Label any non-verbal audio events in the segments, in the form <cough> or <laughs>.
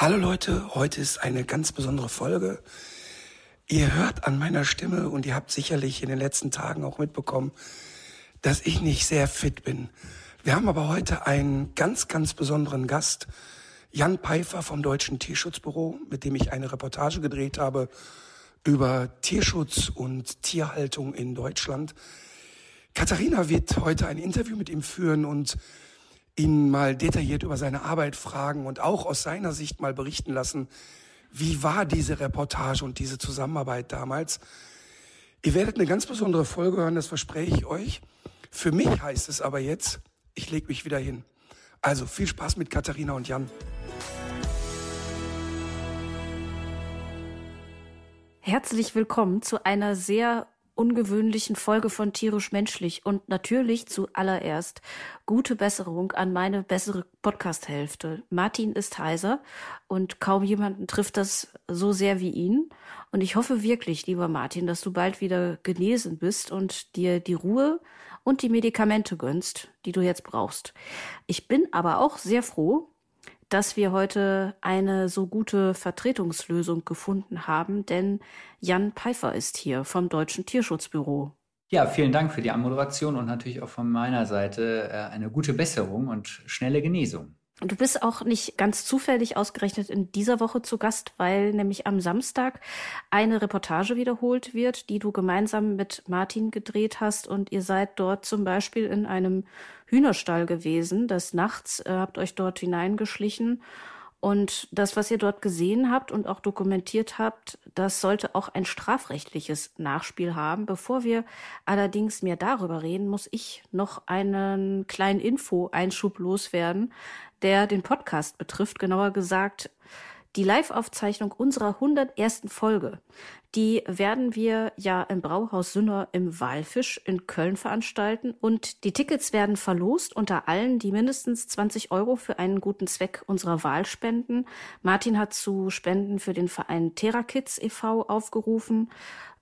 Hallo Leute, heute ist eine ganz besondere Folge. Ihr hört an meiner Stimme und ihr habt sicherlich in den letzten Tagen auch mitbekommen, dass ich nicht sehr fit bin. Wir haben aber heute einen ganz, ganz besonderen Gast, Jan Peifer vom Deutschen Tierschutzbüro, mit dem ich eine Reportage gedreht habe über Tierschutz und Tierhaltung in Deutschland. Katharina wird heute ein Interview mit ihm führen und ihn mal detailliert über seine Arbeit fragen und auch aus seiner Sicht mal berichten lassen, wie war diese Reportage und diese Zusammenarbeit damals. Ihr werdet eine ganz besondere Folge hören, das verspreche ich euch. Für mich heißt es aber jetzt, ich lege mich wieder hin. Also viel Spaß mit Katharina und Jan. Herzlich willkommen zu einer sehr ungewöhnlichen Folge von Tierisch Menschlich und natürlich zuallererst gute Besserung an meine bessere Podcast-Hälfte. Martin ist heiser und kaum jemanden trifft das so sehr wie ihn. Und ich hoffe wirklich, lieber Martin, dass du bald wieder genesen bist und dir die Ruhe und die Medikamente gönnst, die du jetzt brauchst. Ich bin aber auch sehr froh, dass wir heute eine so gute Vertretungslösung gefunden haben, denn Jan Pfeiffer ist hier vom Deutschen Tierschutzbüro. Ja, vielen Dank für die Anmoderation und natürlich auch von meiner Seite äh, eine gute Besserung und schnelle Genesung. Du bist auch nicht ganz zufällig ausgerechnet in dieser Woche zu Gast, weil nämlich am Samstag eine Reportage wiederholt wird, die du gemeinsam mit Martin gedreht hast und ihr seid dort zum Beispiel in einem Hühnerstall gewesen. Des Nachts äh, habt euch dort hineingeschlichen und das, was ihr dort gesehen habt und auch dokumentiert habt, das sollte auch ein strafrechtliches Nachspiel haben. Bevor wir allerdings mehr darüber reden, muss ich noch einen kleinen Info-Einschub loswerden, der den Podcast betrifft. Genauer gesagt, die Live-Aufzeichnung unserer 101. Folge, die werden wir ja im Brauhaus Sünner im Walfisch in Köln veranstalten und die Tickets werden verlost unter allen, die mindestens 20 Euro für einen guten Zweck unserer Wahl spenden. Martin hat zu Spenden für den Verein TerraKids e.V. aufgerufen.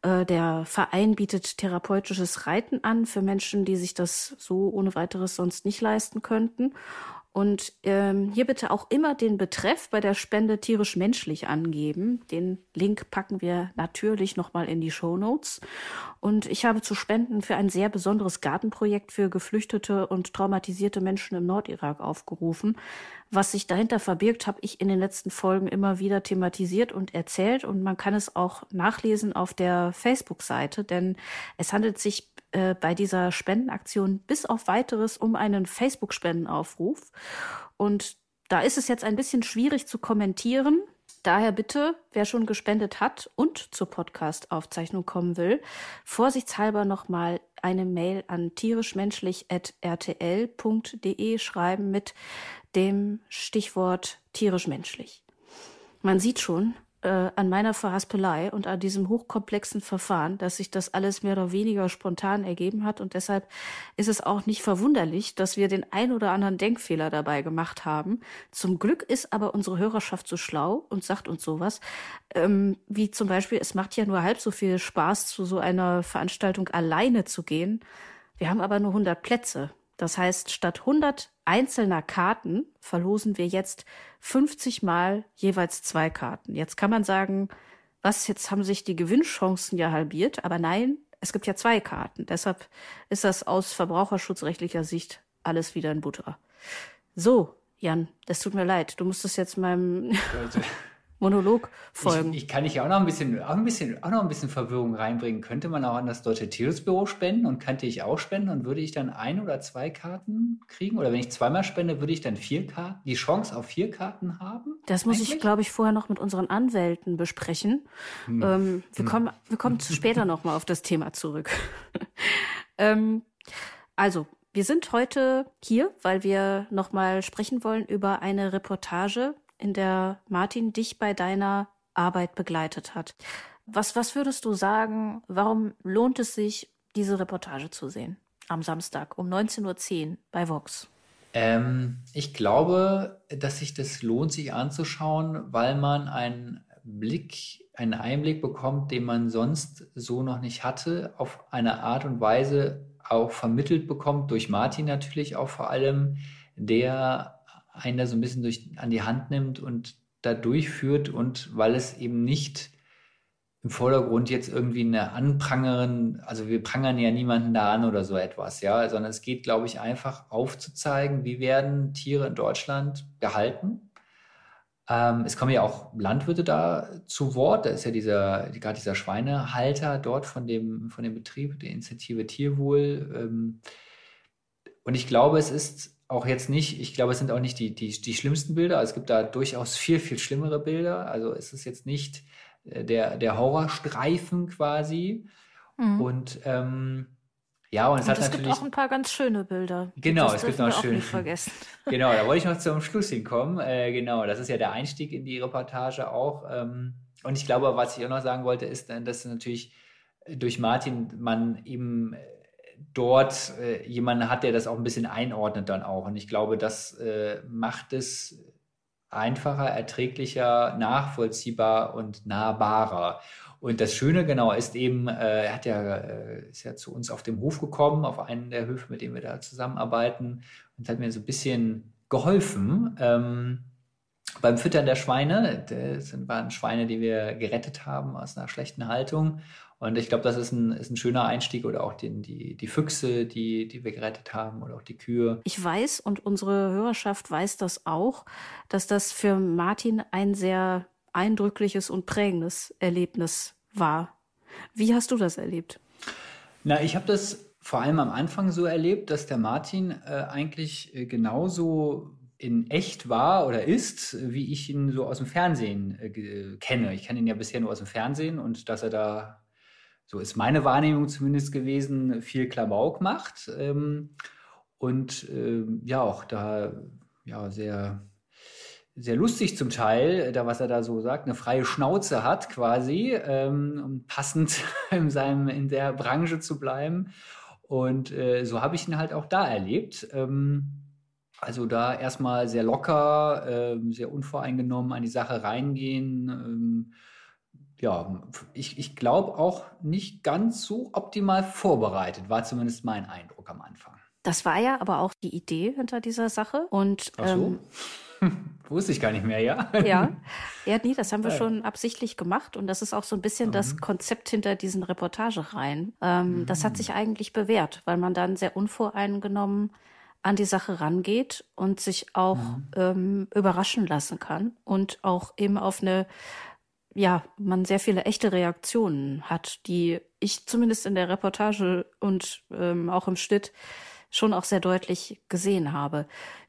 Äh, der Verein bietet therapeutisches Reiten an für Menschen, die sich das so ohne weiteres sonst nicht leisten könnten. Und ähm, hier bitte auch immer den Betreff bei der Spende tierisch-menschlich angeben. Den Link packen wir natürlich nochmal in die Show Notes. Und ich habe zu Spenden für ein sehr besonderes Gartenprojekt für geflüchtete und traumatisierte Menschen im Nordirak aufgerufen. Was sich dahinter verbirgt, habe ich in den letzten Folgen immer wieder thematisiert und erzählt. Und man kann es auch nachlesen auf der Facebook-Seite, denn es handelt sich äh, bei dieser Spendenaktion bis auf weiteres um einen Facebook-Spendenaufruf. Und da ist es jetzt ein bisschen schwierig zu kommentieren. Daher bitte, wer schon gespendet hat und zur Podcast-Aufzeichnung kommen will, vorsichtshalber nochmal eine Mail an tierischmenschlich.rtl.de schreiben mit dem Stichwort tierisch-menschlich. Man sieht schon, äh, an meiner Verhaspelei und an diesem hochkomplexen Verfahren, dass sich das alles mehr oder weniger spontan ergeben hat. Und deshalb ist es auch nicht verwunderlich, dass wir den ein oder anderen Denkfehler dabei gemacht haben. Zum Glück ist aber unsere Hörerschaft so schlau und sagt uns sowas, ähm, wie zum Beispiel, es macht ja nur halb so viel Spaß, zu so einer Veranstaltung alleine zu gehen. Wir haben aber nur 100 Plätze. Das heißt, statt 100 einzelner Karten verlosen wir jetzt 50 mal jeweils zwei Karten. Jetzt kann man sagen, was, jetzt haben sich die Gewinnchancen ja halbiert, aber nein, es gibt ja zwei Karten. Deshalb ist das aus verbraucherschutzrechtlicher Sicht alles wieder in Butter. So, Jan, das tut mir leid. Du musst es jetzt meinem <laughs> Monolog folgen. Ich, ich kann ich auch noch ein bisschen, auch ein bisschen, auch noch ein bisschen Verwirrung reinbringen. Könnte man auch an das Deutsche Tierschutzbüro spenden und könnte ich auch spenden und würde ich dann ein oder zwei Karten kriegen? Oder wenn ich zweimal spende, würde ich dann vier Karten, die Chance auf vier Karten haben? Das muss eigentlich? ich, glaube ich, vorher noch mit unseren Anwälten besprechen. Hm. Ähm, wir hm. kommen, wir kommen später noch mal auf das Thema zurück. <laughs> ähm, also, Wir sind heute hier, weil wir nochmal sprechen wollen über eine Reportage, in der Martin dich bei deiner Arbeit begleitet hat. Was, was würdest du sagen, warum lohnt es sich, diese Reportage zu sehen? Am Samstag um 19.10 Uhr bei Vox. Ähm, ich glaube, dass sich das lohnt, sich anzuschauen, weil man einen Blick, einen Einblick bekommt, den man sonst so noch nicht hatte, auf eine Art und Weise auch vermittelt bekommt, durch Martin natürlich auch vor allem, der einen da so ein bisschen durch, an die Hand nimmt und da durchführt und weil es eben nicht im Vordergrund jetzt irgendwie eine Anprangerin, also wir prangern ja niemanden da an oder so etwas, ja, sondern es geht, glaube ich, einfach aufzuzeigen, wie werden Tiere in Deutschland gehalten. Ähm, es kommen ja auch Landwirte da zu Wort. Da ist ja dieser, gerade dieser Schweinehalter dort von dem, von dem Betrieb, der Initiative Tierwohl. Ähm, und ich glaube, es ist auch jetzt nicht, ich glaube, es sind auch nicht die, die, die schlimmsten Bilder. Also es gibt da durchaus viel, viel schlimmere Bilder. Also es ist jetzt nicht äh, der, der Horrorstreifen quasi. Mhm. Und ähm, ja, und es und hat es natürlich. gibt auch ein paar ganz schöne Bilder. Genau, das es gibt noch schöne. nicht vergessen. <laughs> Genau, da wollte ich noch zum <laughs> Schluss hinkommen. Äh, genau, das ist ja der Einstieg in die Reportage auch. Ähm, und ich glaube, was ich auch noch sagen wollte, ist, äh, dass natürlich durch Martin man eben äh, dort äh, jemanden hat, der das auch ein bisschen einordnet dann auch. Und ich glaube, das äh, macht es einfacher, erträglicher, nachvollziehbar und nahbarer. Und das Schöne genau ist eben, äh, er hat ja, äh, ist ja zu uns auf dem Hof gekommen, auf einen der Höfe, mit denen wir da zusammenarbeiten und hat mir so ein bisschen geholfen ähm, beim Füttern der Schweine. Das waren Schweine, die wir gerettet haben aus einer schlechten Haltung. Und ich glaube, das ist ein, ist ein schöner Einstieg oder auch den, die, die Füchse, die, die wir gerettet haben oder auch die Kühe. Ich weiß und unsere Hörerschaft weiß das auch, dass das für Martin ein sehr eindrückliches und prägendes Erlebnis war. Wie hast du das erlebt? Na, ich habe das vor allem am Anfang so erlebt, dass der Martin äh, eigentlich äh, genauso in echt war oder ist, wie ich ihn so aus dem Fernsehen äh, kenne. Ich kenne ihn ja bisher nur aus dem Fernsehen und dass er da so ist meine Wahrnehmung zumindest gewesen, viel Klamauk macht ähm, und ähm, ja auch da ja sehr sehr lustig zum Teil, da was er da so sagt, eine freie Schnauze hat quasi, ähm, um passend <laughs> in seinem in der Branche zu bleiben. Und äh, so habe ich ihn halt auch da erlebt. Ähm, also da erstmal sehr locker, äh, sehr unvoreingenommen an die Sache reingehen. Ja, ich, ich glaube auch nicht ganz so optimal vorbereitet, war zumindest mein Eindruck am Anfang. Das war ja aber auch die Idee hinter dieser Sache. Und Ach so? ähm, <laughs> Wusste ich gar nicht mehr, ja? ja, <laughs> ja, nee, das haben wir Ja. schon absichtlich gemacht und das ist auch so ein bisschen das Konzept hinter diesen Reportagereihen. Ähm, Das hat sich eigentlich bewährt, weil man dann sehr unvoreingenommen an die Sache rangeht und sich auch ähm, überraschen lassen kann und auch eben auf eine, ja, man sehr viele echte Reaktionen hat, die ich zumindest in der Reportage und ähm, auch im Schnitt schon auch sehr deutlich gesehen habe.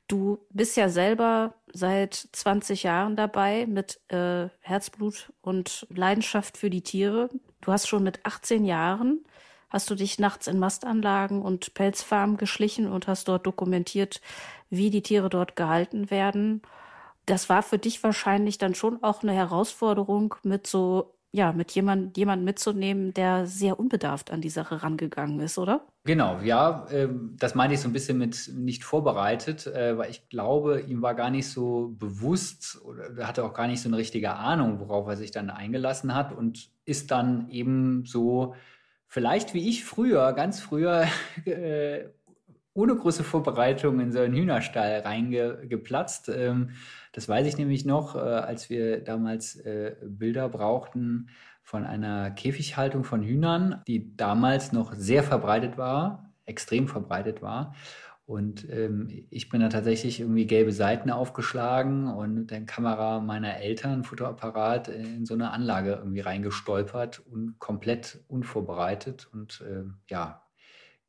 Du bist ja selber seit 20 Jahren dabei mit äh, Herzblut und Leidenschaft für die Tiere. Du hast schon mit 18 Jahren, hast du dich nachts in Mastanlagen und Pelzfarmen geschlichen und hast dort dokumentiert, wie die Tiere dort gehalten werden. Das war für dich wahrscheinlich dann schon auch eine Herausforderung, mit so, ja, mit jemand, jemand mitzunehmen, der sehr unbedarft an die Sache rangegangen ist, oder? Genau, ja, ähm, das meinte ich so ein bisschen mit nicht vorbereitet, äh, weil ich glaube, ihm war gar nicht so bewusst oder er hatte auch gar nicht so eine richtige Ahnung, worauf er sich dann eingelassen hat und ist dann eben so, vielleicht wie ich früher, ganz früher, <laughs> äh, ohne große Vorbereitung in so einen Hühnerstall reingeplatzt. Ähm, das weiß ich nämlich noch, äh, als wir damals äh, Bilder brauchten von einer Käfighaltung von Hühnern, die damals noch sehr verbreitet war, extrem verbreitet war. Und ähm, ich bin da tatsächlich irgendwie gelbe Seiten aufgeschlagen und mit der Kamera meiner Eltern, Fotoapparat, in so eine Anlage irgendwie reingestolpert und komplett unvorbereitet und ähm, ja,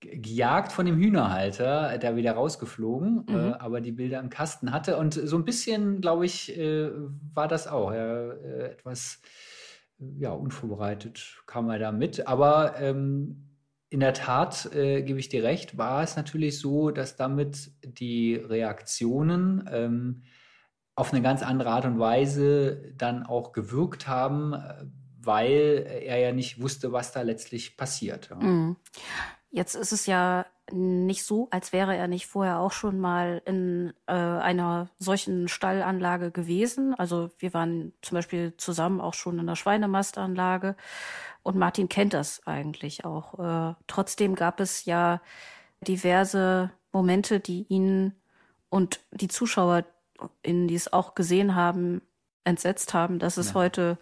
gejagt von dem Hühnerhalter, da wieder rausgeflogen, äh, Mhm. aber die Bilder im Kasten hatte. Und so ein bisschen, glaube ich, äh, war das auch. Äh, etwas ja, unvorbereitet kam er da mit. Aber ähm, in der Tat, äh, gebe ich dir recht, war es natürlich so, dass damit die Reaktionen ähm, auf eine ganz andere Art und Weise dann auch gewirkt haben, äh, weil er ja nicht wusste, was da letztlich passiert. Ja. Mhm. Jetzt ist es ja nicht so, als wäre er nicht vorher auch schon mal in äh, einer solchen Stallanlage gewesen. Also wir waren zum Beispiel zusammen auch schon in der Schweinemastanlage und Martin kennt das eigentlich auch. Äh, trotzdem gab es ja diverse Momente, die ihn und die Zuschauer, in die es auch gesehen haben, entsetzt haben, dass es ja. heute,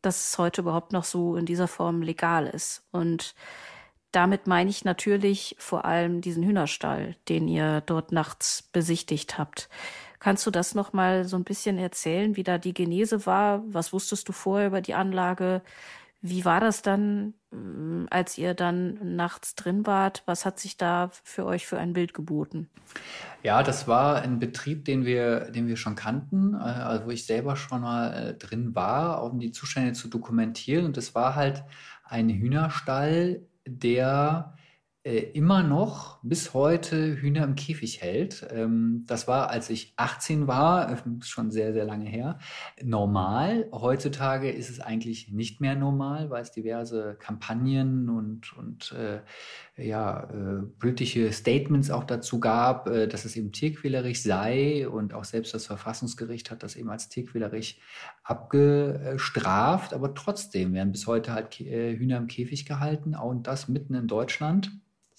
dass es heute überhaupt noch so in dieser Form legal ist. Und damit meine ich natürlich vor allem diesen Hühnerstall, den ihr dort nachts besichtigt habt. Kannst du das noch mal so ein bisschen erzählen, wie da die Genese war? Was wusstest du vorher über die Anlage? Wie war das dann, mm, als ihr dann nachts drin wart? Was hat sich da für euch für ein Bild geboten? Ja, das war ein Betrieb, den wir, den wir schon kannten, äh, also wo ich selber schon mal äh, drin war, um die Zustände zu dokumentieren. Und das war halt ein Hühnerstall der immer noch bis heute Hühner im Käfig hält. Ähm, das war, als ich 18 war, äh, schon sehr, sehr lange her, normal. Heutzutage ist es eigentlich nicht mehr normal, weil es diverse Kampagnen und, und äh, ja, äh, politische Statements auch dazu gab, äh, dass es eben tierquälerisch sei und auch selbst das Verfassungsgericht hat das eben als tierquälerisch abgestraft. Aber trotzdem werden bis heute halt äh, Hühner im Käfig gehalten und das mitten in Deutschland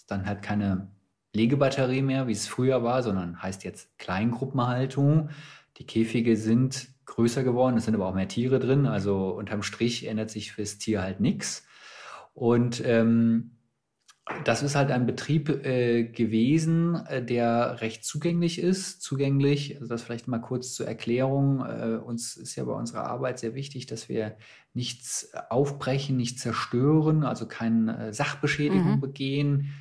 ist dann halt keine Legebatterie mehr, wie es früher war, sondern heißt jetzt Kleingruppenhaltung. Die Käfige sind größer geworden, es sind aber auch mehr Tiere drin. Also unterm Strich ändert sich fürs Tier halt nichts. Und ähm, das ist halt ein Betrieb äh, gewesen, äh, der recht zugänglich ist. Zugänglich, also das vielleicht mal kurz zur Erklärung. Äh, uns ist ja bei unserer Arbeit sehr wichtig, dass wir nichts aufbrechen, nichts zerstören, also keine äh, Sachbeschädigung mhm. begehen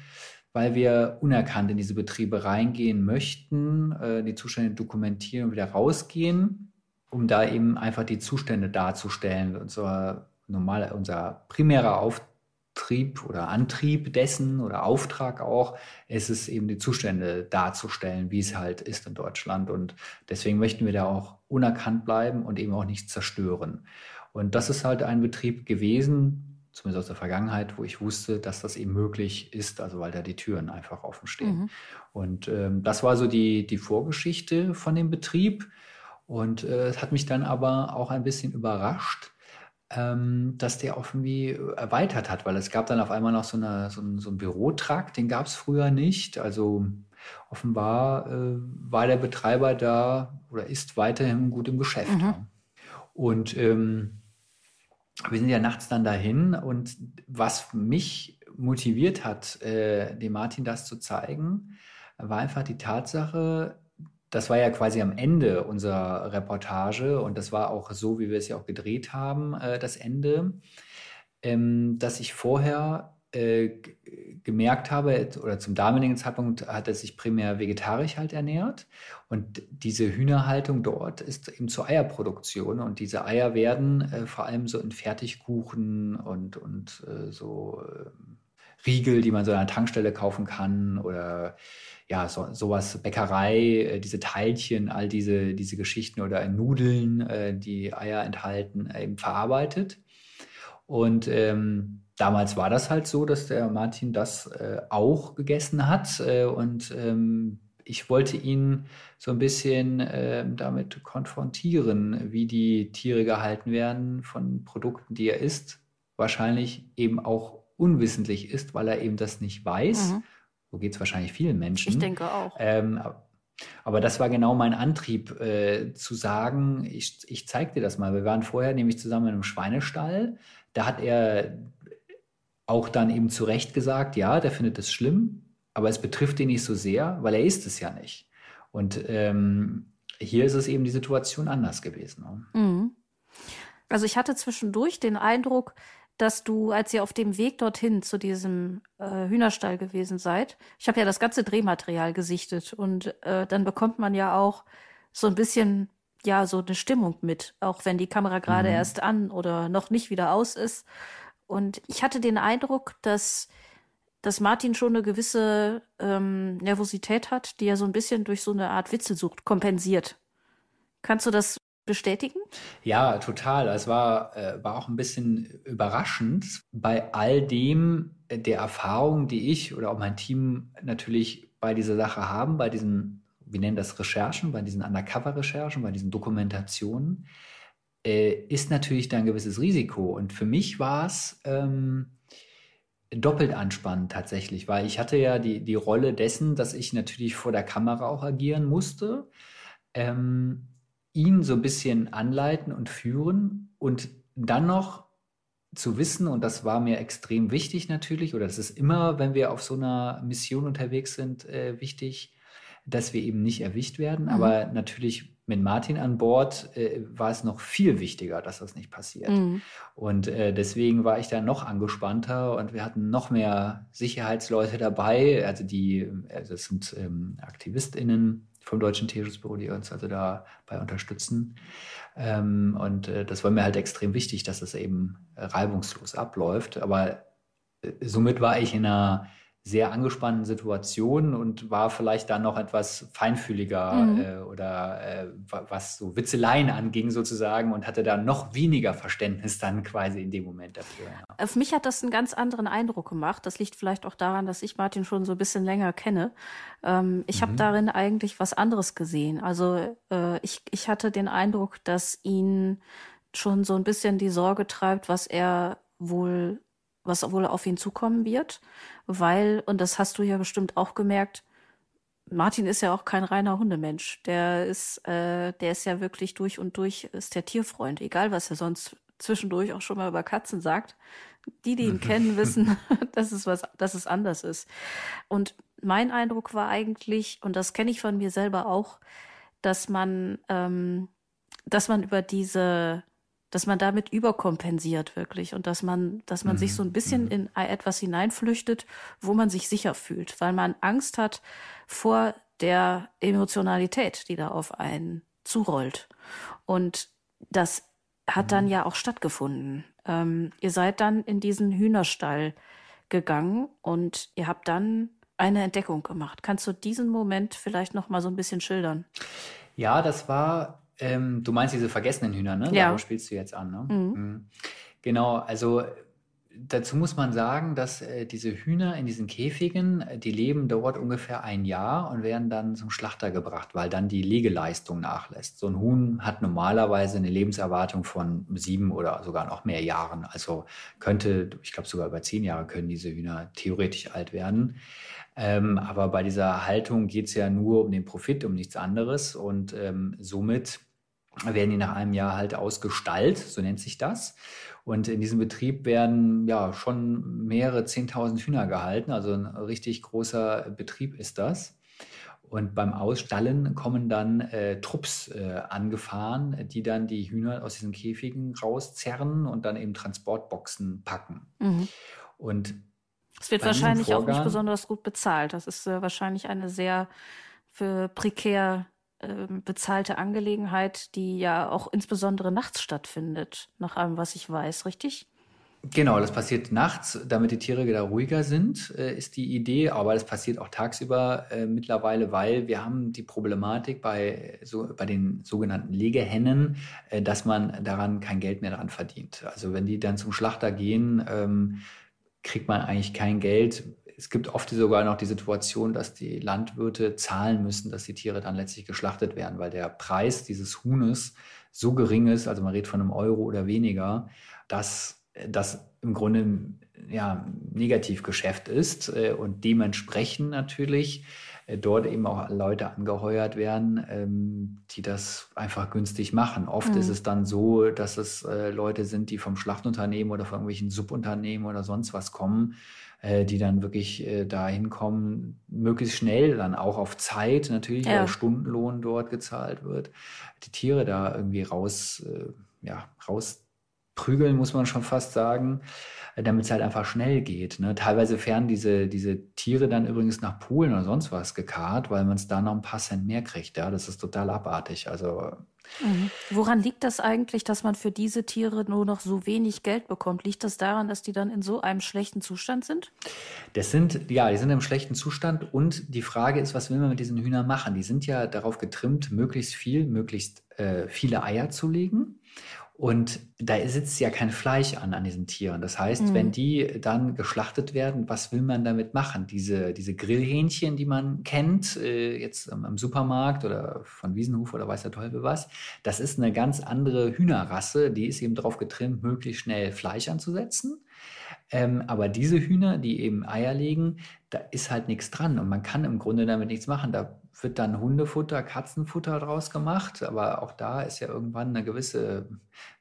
weil wir unerkannt in diese Betriebe reingehen möchten, äh, die Zustände dokumentieren und wieder rausgehen, um da eben einfach die Zustände darzustellen. Unser normaler, unser primärer Auftrieb oder Antrieb dessen oder Auftrag auch, ist es eben die Zustände darzustellen, wie es halt ist in Deutschland. Und deswegen möchten wir da auch unerkannt bleiben und eben auch nicht zerstören. Und das ist halt ein Betrieb gewesen, zumindest aus der Vergangenheit, wo ich wusste, dass das eben möglich ist, also weil da die Türen einfach offen stehen. Mhm. Und ähm, das war so die, die Vorgeschichte von dem Betrieb. Und äh, es hat mich dann aber auch ein bisschen überrascht, ähm, dass der irgendwie erweitert hat, weil es gab dann auf einmal noch so, eine, so, ein, so einen Bürotrakt, den gab es früher nicht. Also offenbar äh, war der Betreiber da oder ist weiterhin gut im Geschäft. Mhm. Und ähm, wir sind ja nachts dann dahin und was mich motiviert hat, äh, dem Martin das zu zeigen, war einfach die Tatsache, das war ja quasi am Ende unserer Reportage und das war auch so, wie wir es ja auch gedreht haben, äh, das Ende, ähm, dass ich vorher äh, gemerkt habe, oder zum damaligen Zeitpunkt hat er sich primär vegetarisch halt ernährt. Und diese Hühnerhaltung dort ist eben zur Eierproduktion. Und diese Eier werden äh, vor allem so in Fertigkuchen und, und äh, so äh, Riegel, die man so an der Tankstelle kaufen kann oder ja, so, sowas, Bäckerei, äh, diese Teilchen, all diese, diese Geschichten oder Nudeln, äh, die Eier enthalten, eben verarbeitet. Und ähm, damals war das halt so, dass der Martin das äh, auch gegessen hat äh, und ähm, ich wollte ihn so ein bisschen äh, damit konfrontieren, wie die Tiere gehalten werden von Produkten, die er isst. Wahrscheinlich eben auch unwissentlich ist, weil er eben das nicht weiß. Mhm. So geht es wahrscheinlich vielen Menschen. Ich denke auch. Ähm, aber das war genau mein Antrieb, äh, zu sagen, ich, ich zeige dir das mal. Wir waren vorher nämlich zusammen in einem Schweinestall. Da hat er auch dann eben zu Recht gesagt, ja, der findet es schlimm, aber es betrifft ihn nicht so sehr, weil er ist es ja nicht. Und ähm, hier ist es eben die Situation anders gewesen. Ne? Mhm. Also ich hatte zwischendurch den Eindruck, dass du, als ihr auf dem Weg dorthin zu diesem äh, Hühnerstall gewesen seid, ich habe ja das ganze Drehmaterial gesichtet und äh, dann bekommt man ja auch so ein bisschen ja so eine Stimmung mit, auch wenn die Kamera gerade mhm. erst an oder noch nicht wieder aus ist. Und ich hatte den Eindruck, dass dass Martin schon eine gewisse ähm, Nervosität hat, die er so ein bisschen durch so eine Art Witzelsucht kompensiert. Kannst du das bestätigen? Ja, total. Es war, äh, war auch ein bisschen überraschend bei all dem äh, der Erfahrung, die ich oder auch mein Team natürlich bei dieser Sache haben, bei diesen, wir nennen das Recherchen, bei diesen Undercover-Recherchen, bei diesen Dokumentationen, äh, ist natürlich da ein gewisses Risiko. Und für mich war es ähm, doppelt anspannend tatsächlich, weil ich hatte ja die, die Rolle dessen, dass ich natürlich vor der Kamera auch agieren musste, ähm, ihn so ein bisschen anleiten und führen und dann noch zu wissen, und das war mir extrem wichtig natürlich, oder das ist immer, wenn wir auf so einer Mission unterwegs sind, äh, wichtig, dass wir eben nicht erwischt werden. Mhm. Aber natürlich mit Martin an Bord äh, war es noch viel wichtiger, dass das nicht passiert. Mhm. Und äh, deswegen war ich da noch angespannter und wir hatten noch mehr Sicherheitsleute dabei. Also die, also das sind ähm, AktivistInnen vom Deutschen Tierschutzbüro, die uns also dabei unterstützen. Ähm, und äh, das war mir halt extrem wichtig, dass das eben reibungslos abläuft. Aber äh, somit war ich in einer sehr angespannten Situation und war vielleicht dann noch etwas feinfühliger mhm. äh, oder äh, was so Witzeleien anging sozusagen und hatte da noch weniger Verständnis dann quasi in dem Moment dafür. Ja. Auf mich hat das einen ganz anderen Eindruck gemacht. Das liegt vielleicht auch daran, dass ich Martin schon so ein bisschen länger kenne. Ähm, ich mhm. habe darin eigentlich was anderes gesehen. Also äh, ich, ich hatte den Eindruck, dass ihn schon so ein bisschen die Sorge treibt, was er wohl was wohl auf ihn zukommen wird, weil, und das hast du ja bestimmt auch gemerkt, Martin ist ja auch kein reiner Hundemensch. Der ist, äh, der ist ja wirklich durch und durch, ist der Tierfreund, egal was er sonst zwischendurch auch schon mal über Katzen sagt. Die, die ihn <laughs> kennen, wissen, <laughs> dass es was, dass es anders ist. Und mein Eindruck war eigentlich, und das kenne ich von mir selber auch, dass man, ähm, dass man über diese dass man damit überkompensiert wirklich und dass man, dass man mhm. sich so ein bisschen mhm. in etwas hineinflüchtet, wo man sich sicher fühlt, weil man Angst hat vor der Emotionalität, die da auf einen zurollt. Und das hat mhm. dann ja auch stattgefunden. Ähm, ihr seid dann in diesen Hühnerstall gegangen und ihr habt dann eine Entdeckung gemacht. Kannst du diesen Moment vielleicht noch mal so ein bisschen schildern? Ja, das war ähm, du meinst diese vergessenen Hühner, ne? Ja. Darauf spielst du jetzt an, ne? Mhm. Mhm. Genau, also dazu muss man sagen, dass äh, diese Hühner in diesen Käfigen, äh, die leben dort ungefähr ein Jahr und werden dann zum Schlachter gebracht, weil dann die Legeleistung nachlässt. So ein Huhn hat normalerweise eine Lebenserwartung von sieben oder sogar noch mehr Jahren. Also könnte, ich glaube sogar über zehn Jahre können diese Hühner theoretisch alt werden. Ähm, aber bei dieser Haltung geht es ja nur um den Profit, um nichts anderes. Und ähm, somit werden die nach einem Jahr halt ausgestallt, so nennt sich das. Und in diesem Betrieb werden ja schon mehrere 10.000 Hühner gehalten. Also ein richtig großer Betrieb ist das. Und beim Ausstallen kommen dann äh, Trupps äh, angefahren, die dann die Hühner aus diesen Käfigen rauszerren und dann eben Transportboxen packen. Mhm. Und es wird wahrscheinlich auch nicht besonders gut bezahlt. Das ist äh, wahrscheinlich eine sehr für prekär äh, bezahlte Angelegenheit, die ja auch insbesondere nachts stattfindet, nach allem, was ich weiß, richtig? Genau, das passiert nachts, damit die Tiere wieder ruhiger sind, äh, ist die Idee. Aber das passiert auch tagsüber äh, mittlerweile, weil wir haben die Problematik bei, so, bei den sogenannten Legehennen, äh, dass man daran kein Geld mehr daran verdient. Also wenn die dann zum Schlachter gehen, ähm, kriegt man eigentlich kein Geld. Es gibt oft sogar noch die Situation, dass die Landwirte zahlen müssen, dass die Tiere dann letztlich geschlachtet werden, weil der Preis dieses Huhnes so gering ist, also man redet von einem Euro oder weniger, dass das im Grunde ja, Negativgeschäft ist äh, und dementsprechend natürlich dort eben auch Leute angeheuert werden, ähm, die das einfach günstig machen. Oft mhm. ist es dann so, dass es äh, Leute sind, die vom Schlachtunternehmen oder von irgendwelchen Subunternehmen oder sonst was kommen, äh, die dann wirklich äh, dahin kommen, möglichst schnell, dann auch auf Zeit natürlich, ja. weil Stundenlohn dort gezahlt wird, die Tiere da irgendwie raus, äh, ja, raus prügeln, muss man schon fast sagen, äh, damit es halt einfach schnell geht. Ne? Teilweise werden diese, diese Tiere dann übrigens nach Polen oder sonst was gekarrt, weil man es da noch ein paar Cent mehr kriegt. Ja, das ist total abartig. Also Mhm. Woran liegt das eigentlich, dass man für diese Tiere nur noch so wenig Geld bekommt? Liegt das daran, dass die dann in so einem schlechten Zustand sind? Das sind, ja, die sind im schlechten Zustand und die Frage ist, was will man mit diesen Hühnern machen? Die sind ja darauf getrimmt, möglichst viel, möglichst äh, viele Eier zu legen. Und da sitzt ja kein Fleisch an an diesen Tieren. Das heißt, mhm. wenn die dann geschlachtet werden, was will man damit machen? Diese, diese Grillhähnchen, die man kennt, äh, jetzt am, am, Supermarkt oder von Wiesenhof oder weiß der Teufel was, das ist eine ganz andere Hühnerrasse. Die ist eben darauf getrimmt, möglichst schnell Fleisch anzusetzen. Ähm, aber diese Hühner, die eben Eier legen, da ist halt nichts dran und man kann im Grunde damit nichts machen. Da wird dann Hundefutter, Katzenfutter draus gemacht, aber auch da ist ja irgendwann eine gewisse,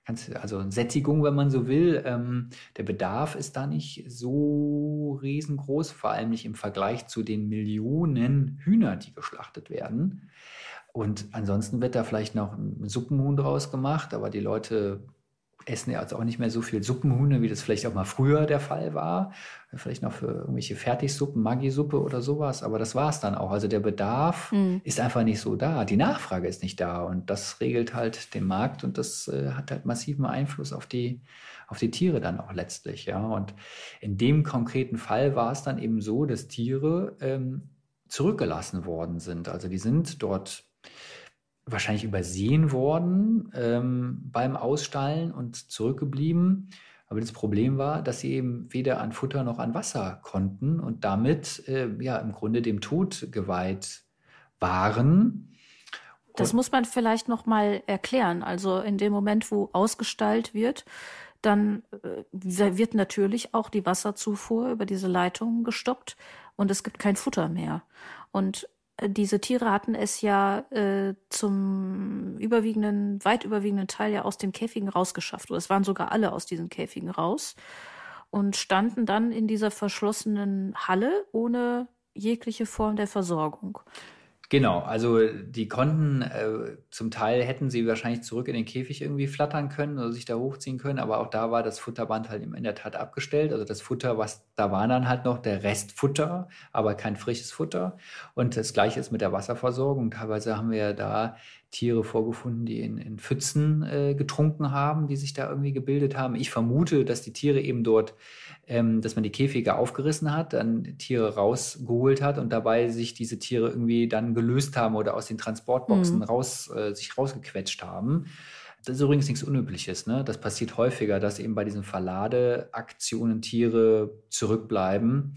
also Sättigung, wenn man so will. Ähm, der Bedarf ist da nicht so riesengroß, vor allem nicht im Vergleich zu den Millionen Hühner, die geschlachtet werden. Und ansonsten wird da vielleicht noch ein Suppenhuhn draus gemacht, aber die Leute essen ja jetzt auch nicht mehr so viel Suppenhuhn, wie das vielleicht auch mal früher der Fall war. Vielleicht noch für irgendwelche Fertigsuppen, Maggi-Suppe oder sowas, aber das war es dann auch. Also der Bedarf mhm. ist einfach nicht so da. Die Nachfrage ist nicht da und das regelt halt den Markt und das äh, hat halt massiven Einfluss auf die, auf die Tiere dann auch letztlich. Ja. Und in dem konkreten Fall war es dann eben so, dass Tiere ähm, zurückgelassen worden sind. Also die sind dort wahrscheinlich übersehen worden ähm, beim Ausstallen und zurückgeblieben. Aber das Problem war, dass sie eben weder an Futter noch an Wasser konnten und damit äh, ja im Grunde dem Tod geweiht waren. Das muss man vielleicht noch mal erklären. Also in dem Moment, wo ausgestallt wird, dann äh, wird natürlich auch die Wasserzufuhr über diese Leitungen gestoppt und es gibt kein Futter mehr. Und diese Tiere hatten es ja äh, zum überwiegenden, weit überwiegenden Teil ja aus den Käfigen rausgeschafft. Oder es waren sogar alle aus diesen Käfigen raus und standen dann in dieser verschlossenen Halle ohne jegliche Form der Versorgung. Genau, also die konnten, äh, zum Teil hätten sie wahrscheinlich zurück in den Käfig irgendwie flattern können oder sich da hochziehen können, aber auch da war das Futterband halt in der Tat abgestellt. Also das Futter, was da war dann halt noch der Restfutter, aber kein frisches Futter. Und das gleiche ist mit der Wasserversorgung. Teilweise haben wir ja da Tiere vorgefunden, die in, in Pfützen äh, getrunken haben, die sich da irgendwie gebildet haben. Ich vermute, dass die Tiere eben dort ähm, dass man die Käfige aufgerissen hat, dann Tiere rausgeholt hat und dabei sich diese Tiere irgendwie dann gelöst haben oder aus den Transportboxen mhm. raus, äh, sich rausgequetscht haben. Das ist übrigens nichts Unübliches. Ne? Das passiert häufiger, dass eben bei diesen Verladeaktionen Tiere zurückbleiben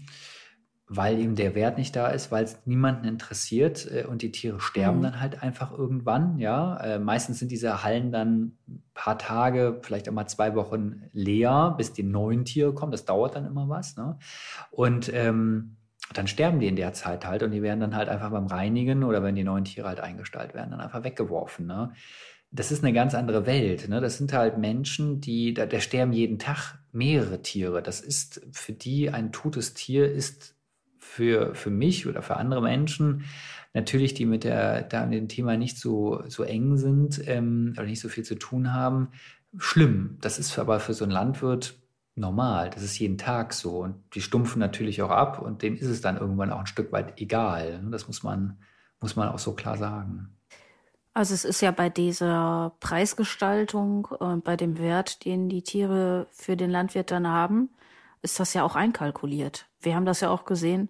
weil eben der Wert nicht da ist, weil es niemanden interessiert äh, und die Tiere sterben mhm. dann halt einfach irgendwann. Ja, äh, meistens sind diese Hallen dann ein paar Tage, vielleicht auch mal zwei Wochen leer, bis die neuen Tiere kommen. Das dauert dann immer was. Ne? Und ähm, dann sterben die in der Zeit halt und die werden dann halt einfach beim Reinigen oder wenn die neuen Tiere halt eingestallt werden, dann einfach weggeworfen. Ne? Das ist eine ganz andere Welt. Ne? Das sind halt Menschen, die, da, da sterben jeden Tag mehrere Tiere. Das ist für die ein totes Tier ist für, für mich oder für andere Menschen, natürlich, die mit, der, da mit dem Thema nicht so, so eng sind ähm, oder nicht so viel zu tun haben, schlimm. Das ist aber für so einen Landwirt normal. Das ist jeden Tag so. Und die stumpfen natürlich auch ab und denen ist es dann irgendwann auch ein Stück weit egal. Das muss man, muss man auch so klar sagen. Also es ist ja bei dieser Preisgestaltung und bei dem Wert, den die Tiere für den Landwirt dann haben, ist das ja auch einkalkuliert. Wir haben das ja auch gesehen.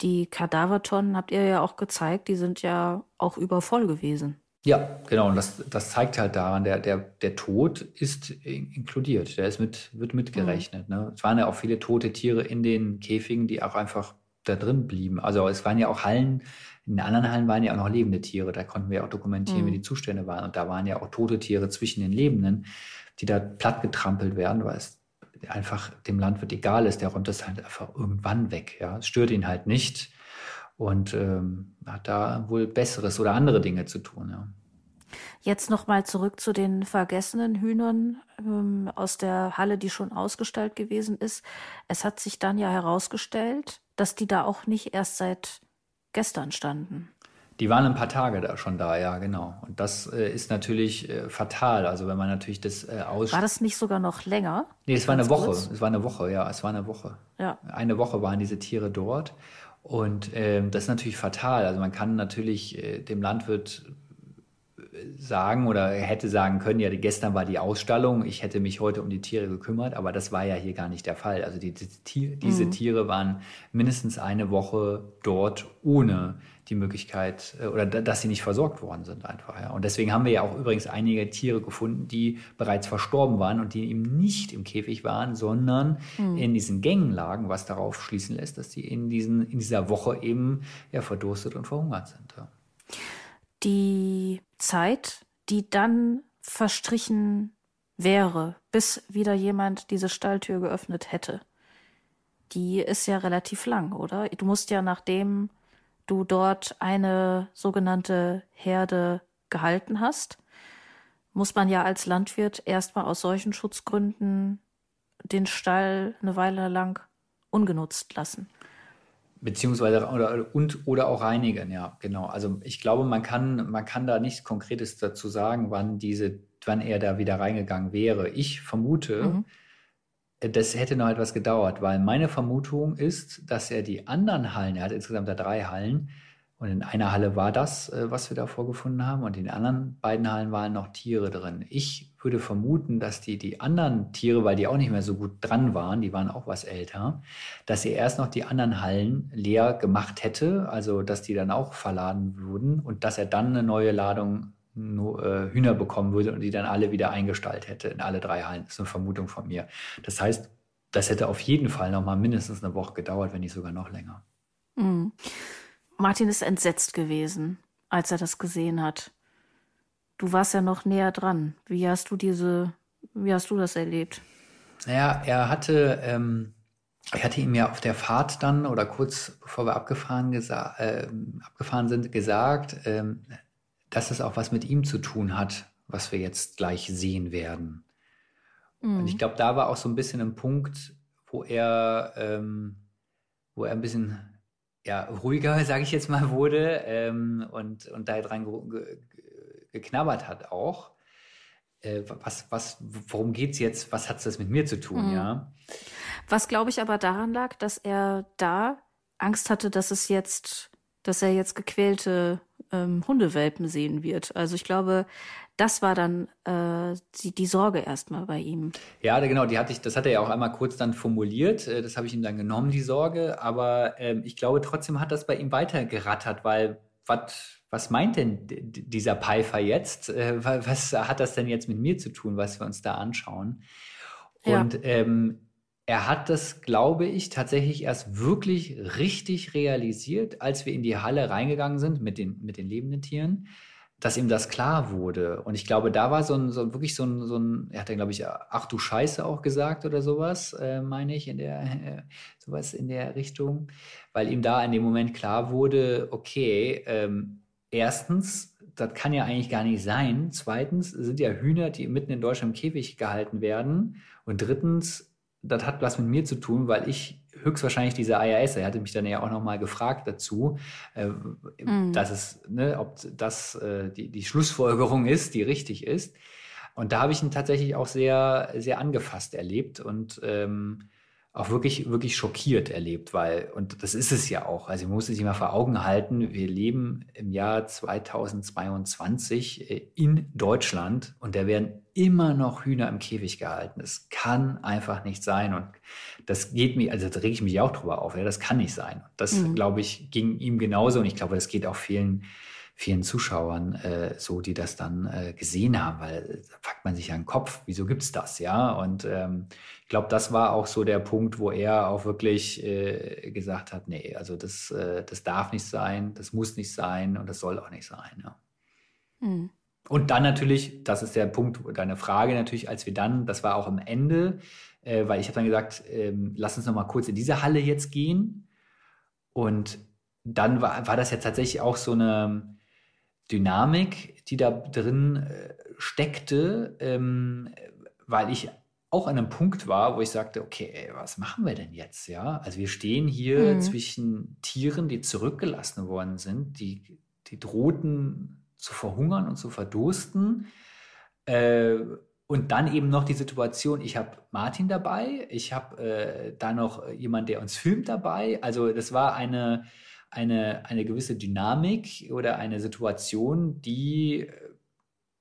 Die Kadavertonnen habt ihr ja auch gezeigt, die sind ja auch übervoll gewesen. Ja, genau. Und das, das zeigt halt daran, der, der, der Tod ist inkludiert. Der ist mit, wird mitgerechnet. Mhm. Ne? Es waren ja auch viele tote Tiere in den Käfigen, die auch einfach da drin blieben. Also es waren ja auch Hallen, in den anderen Hallen waren ja auch noch lebende Tiere. Da konnten wir auch dokumentieren, mhm. wie die Zustände waren. Und da waren ja auch tote Tiere zwischen den Lebenden, die da plattgetrampelt werden, weil es einfach dem Landwirt egal ist, der räumt das halt einfach irgendwann weg. Ja, es stört ihn halt nicht und ähm, hat da wohl Besseres oder andere Dinge zu tun. Ja. Jetzt nochmal zurück zu den vergessenen Hühnern ähm, aus der Halle, die schon ausgestellt gewesen ist. Es hat sich dann ja herausgestellt, dass die da auch nicht erst seit gestern standen. Die waren ein paar Tage da schon da, ja, genau. Und das äh, ist natürlich äh, fatal. Also wenn man natürlich das äh, aus. War das nicht sogar noch länger? Nee, es war eine Woche. Kurz? Es war eine Woche, ja, es war eine Woche. Ja. Eine Woche waren diese Tiere dort. Und ähm, das ist natürlich fatal. Also man kann natürlich äh, dem Landwirt sagen oder hätte sagen können, ja, gestern war die Ausstallung, ich hätte mich heute um die Tiere gekümmert, aber das war ja hier gar nicht der Fall. Also die, die, diese mhm. Tiere waren mindestens eine Woche dort ohne die Möglichkeit äh, oder dass sie nicht versorgt worden sind einfach. Ja. Und deswegen haben wir ja auch übrigens einige Tiere gefunden, die bereits verstorben waren und die eben nicht im Käfig waren, sondern mhm. in diesen Gängen lagen, was darauf schließen lässt, dass sie in, diesen, in dieser Woche eben ja, verdurstet und verhungert sind. Ja die Zeit, die dann verstrichen wäre, bis wieder jemand diese Stalltür geöffnet hätte, die ist ja relativ lang, oder? Du musst ja, nachdem du dort eine sogenannte Herde gehalten hast, muss man ja als Landwirt erstmal aus solchen Schutzgründen den Stall eine Weile lang ungenutzt lassen. Beziehungsweise oder, und oder auch reinigen, ja, genau. Also ich glaube, man kann, man kann da nichts Konkretes dazu sagen, wann diese, wann er da wieder reingegangen wäre. Ich vermute, mhm. Das hätte noch etwas gedauert, weil meine Vermutung ist, dass er die anderen Hallen, er hat insgesamt da drei Hallen, und in einer Halle war das, äh, was wir da vorgefunden haben, und in den anderen beiden Hallen waren noch Tiere drin. Ich würde vermuten, dass die, die anderen Tiere, weil die auch nicht mehr so gut dran waren, die waren auch was älter, dass er erst noch die anderen Hallen leer gemacht hätte, also dass die dann auch verladen würden und dass er dann eine neue Ladung Hühner bekommen würde und die dann alle wieder eingestallt hätte in alle drei Hallen. Das ist eine Vermutung von mir. Das heißt, das hätte auf jeden Fall noch mal mindestens eine Woche gedauert, wenn nicht sogar noch länger. Mhm. Martin ist entsetzt gewesen, als er das gesehen hat. Du warst ja noch näher dran. Wie hast du diese, wie hast du das erlebt? Naja, er hatte, ähm, ich hatte ihm ja auf der Fahrt dann oder kurz bevor wir abgefahren, äh, abgefahren sind, gesagt, ähm, dass es auch was mit ihm zu tun hat, was wir jetzt gleich sehen werden. Mhm. Und ich glaube, da war auch so ein bisschen ein Punkt, wo er, ähm, wo er ein bisschen ja, ruhiger, <laughs> sage ich jetzt mal, wurde ähm, und, und da dran ge geknabbert hat auch. Äh, was, was, worum geht es jetzt? Was hat das mit mir zu tun, mhm. ja? Was glaube ich aber daran lag, dass er da Angst hatte, dass es jetzt, dass er jetzt gequälte ähm, Hundewelpen sehen wird. Also ich glaube, das war dann äh, die, die Sorge erstmal bei ihm. Ja, genau, die hatte ich, das hat er ja auch einmal kurz dann formuliert. Äh, das habe ich ihm dann genommen, die Sorge. Aber ähm, ich glaube, trotzdem hat das bei ihm weiter gerattert, weil was was meint denn dieser Pfeifer jetzt? Äh, was hat das denn jetzt mit mir zu tun, was wir uns da anschauen? Und ja. ähm, er hat das, glaube ich, tatsächlich erst wirklich richtig realisiert, als wir in die Halle reingegangen sind mit den, mit den lebenden Tieren, dass ihm das klar wurde. Und ich glaube, da war so ein, so wirklich so ein, so ein, er hat dann, glaube ich, ach du Scheiße auch gesagt oder sowas, äh, meine ich, in der, äh, sowas in der Richtung, weil ihm da in dem Moment klar wurde, okay, ähm, erstens, das kann ja eigentlich gar nicht sein. Zweitens sind ja Hühner, die mitten in Deutschland im Käfig gehalten werden. Und drittens, das hat was mit mir zu tun, weil ich höchstwahrscheinlich diese IRS, er hatte mich dann ja auch nochmal gefragt dazu, äh, mhm. dass es, ne, ob das äh, die, die Schlussfolgerung ist, die richtig ist. Und da habe ich ihn tatsächlich auch sehr, sehr angefasst erlebt und ähm, auch wirklich, wirklich schockiert erlebt, weil, und das ist es ja auch, also man muss sich mal vor Augen halten, wir leben im Jahr 2022 äh, in Deutschland und da werden immer noch Hühner im Käfig gehalten. Das kann einfach nicht sein und das geht mir, also da rege ich mich auch drüber auf, ja, das kann nicht sein. Das, mhm. glaube ich, ging ihm genauso und ich glaube, das geht auch vielen vielen Zuschauern äh, so, die das dann äh, gesehen haben, weil da packt man sich ja den Kopf, wieso gibt's das, ja? Und ähm, ich glaube, das war auch so der Punkt, wo er auch wirklich äh, gesagt hat, nee, also das, äh, das darf nicht sein, das muss nicht sein und das soll auch nicht sein, ja. Mhm. Und dann natürlich, das ist der Punkt, deine Frage natürlich, als wir dann, das war auch am Ende, äh, weil ich habe dann gesagt, ähm, lass uns noch mal kurz in diese Halle jetzt gehen. Und dann war, war das ja tatsächlich auch so eine, Dynamik, die da drin äh, steckte, ähm, weil ich auch an einem Punkt war, wo ich sagte, okay, ey, was machen wir denn jetzt? Ja, also wir stehen hier mhm. zwischen Tieren, die zurückgelassen worden sind, die die drohten zu verhungern und zu verdursten. Äh, und dann eben noch die Situation, ich habe Martin dabei, ich habe äh, da noch jemand, der uns filmt dabei. Also das war eine, eine, eine gewisse Dynamik oder eine Situation, die äh,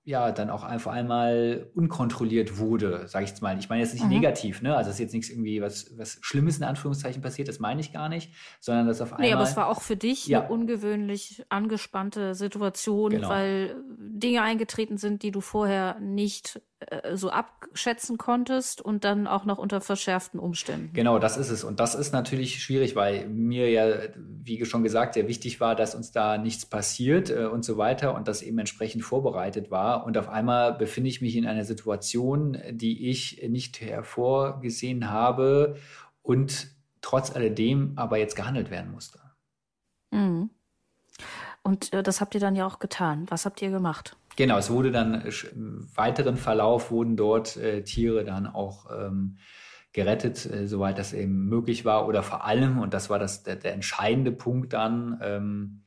ja dann auch einfach einmal unkontrolliert wurde, sage ich jetzt mal. Ich meine jetzt nicht mhm. negativ, ne? Also es ist jetzt nichts irgendwie was, was Schlimmes in Anführungszeichen passiert, das meine ich gar nicht, sondern dass auf einmal. Nee, aber es war auch für dich ja. eine ungewöhnlich angespannte Situation, genau. weil Dinge eingetreten sind, die du vorher nicht äh, so abschätzen konntest und dann auch noch unter verschärften Umständen. Genau, das ist es. Und das ist natürlich schwierig, weil mir ja, wie schon gesagt, sehr wichtig war, dass uns da nichts passiert äh, und so weiter und das eben entsprechend vorbereitet war. Und auf einmal befinde ich mich in einer Situation, die ich nicht hervorgesehen habe und trotz alledem aber jetzt gehandelt werden musste. Mhm. Und äh, das habt ihr dann ja auch getan. Was habt ihr gemacht? Genau, es wurde dann im weiteren Verlauf wurden dort äh, Tiere dann auch ähm, gerettet, äh, soweit das eben möglich war. Oder vor allem, und das war das, der, der entscheidende Punkt dann, ähm,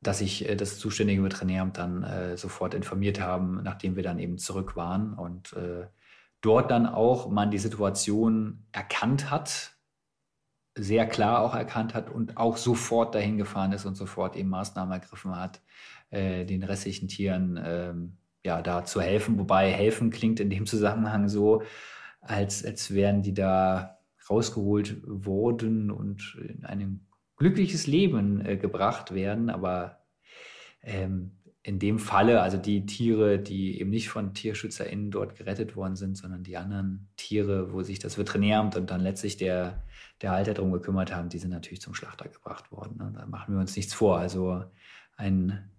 dass ich äh, das zuständige Veterinäramt dann äh, sofort informiert haben, nachdem wir dann eben zurück waren und äh, dort dann auch man die Situation erkannt hat, sehr klar auch erkannt hat und auch sofort dahin gefahren ist und sofort eben Maßnahmen ergriffen hat, äh, den restlichen Tieren ähm, ja, da zu helfen. Wobei helfen klingt in dem Zusammenhang so, als, als wären die da rausgeholt worden und in ein glückliches Leben äh, gebracht werden. Aber ähm, in dem Falle, also die Tiere, die eben nicht von TierschützerInnen dort gerettet worden sind, sondern die anderen Tiere, wo sich das Veterinäramt und dann letztlich der, der Halter darum gekümmert haben, die sind natürlich zum Schlachter gebracht worden. Ne? Da machen wir uns nichts vor. Also ein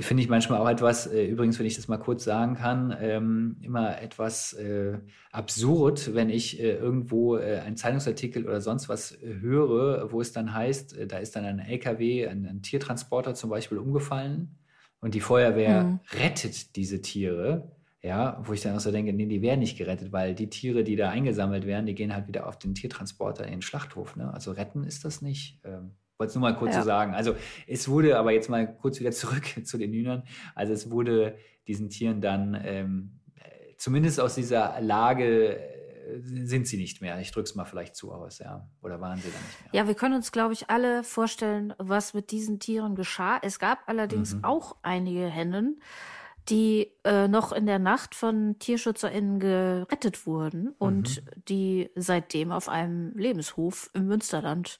finde ich manchmal auch etwas, äh, übrigens, wenn ich das mal kurz sagen kann, ähm, immer etwas äh, absurd, wenn ich äh, irgendwo äh, einen Zeitungsartikel oder sonst was äh, höre, wo es dann heißt, da ist dann ein LKW, ein, ein, Tiertransporter zum Beispiel umgefallen und die Feuerwehr mhm. rettet diese Tiere. Ja, wo ich dann auch so denke, nee, die werden nicht gerettet, weil die Tiere, die da eingesammelt werden, die gehen halt wieder auf den Tiertransporter in den Schlachthof. Ne? Also retten ist das nicht. Ähm, wollte es nur mal kurz ja. so sagen. Also es wurde, aber jetzt mal kurz wieder <laughs> zurück zu den Hühnern. Also es wurde diesen Tieren dann ähm, zumindest aus dieser Lage äh, sind sie nicht mehr. Ich drücke es mal vielleicht zu aus, ja. Oder waren sie dann nicht mehr? Ja, wir können uns, glaube ich, alle vorstellen, was mit diesen Tieren geschah. Es gab allerdings mhm. auch einige Hennen, die äh, noch in der Nacht von TierschützerInnen gerettet wurden und mhm. die seitdem auf einem Lebenshof im Münsterland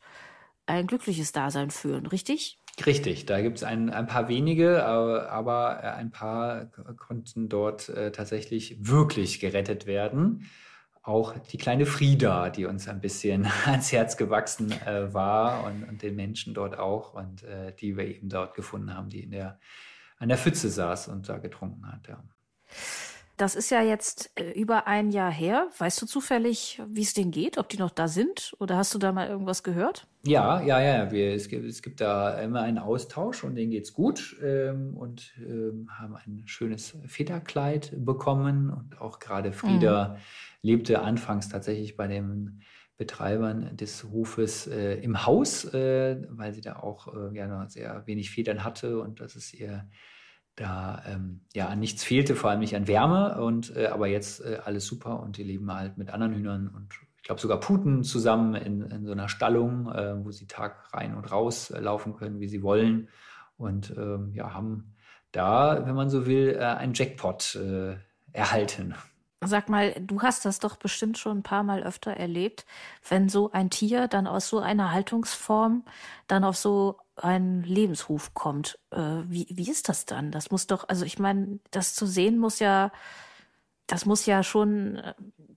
ein glückliches Dasein führen, richtig? Richtig, da gibt es ein, ein paar wenige, aber, aber äh, ein paar konnten dort äh, tatsächlich wirklich gerettet werden. Auch die kleine Frieda, die uns ein bisschen <laughs> ans Herz gewachsen äh, war und, und, den Menschen dort auch und äh, die wir eben dort gefunden haben, die in der, an der Pfütze saß und da getrunken hat. Ja. Das ist ja jetzt äh, über ein Jahr her. Weißt du zufällig, wie es denen geht, ob die noch da sind? Oder hast du da mal irgendwas gehört? Ja, ja, ja. Wir, es, gibt, es gibt da immer einen Austausch und denen geht's gut ähm, und ähm, haben ein schönes Federkleid bekommen. Und auch gerade Frieda mhm. lebte anfangs tatsächlich bei den Betreibern des Hofes äh, im Haus, äh, weil sie da auch äh, ja noch sehr wenig Federn hatte und das ist ihr da ähm, ja an nichts fehlte, vor allem nicht an Wärme. Und äh, aber jetzt äh, alles super und die leben halt mit anderen Hühnern und ich glaube sogar Puten zusammen in, in so einer Stallung, äh, wo sie Tag rein und raus äh, laufen können, wie sie wollen. Und ähm, ja, haben da, wenn man so will, äh, einen Jackpot äh, erhalten. Sag mal, du hast das doch bestimmt schon ein paar Mal öfter erlebt, wenn so ein Tier dann aus so einer Haltungsform dann auf so einen Lebenshof kommt. Äh, wie, wie ist das dann? Das muss doch, also ich meine, das zu sehen muss ja, das muss ja schon äh,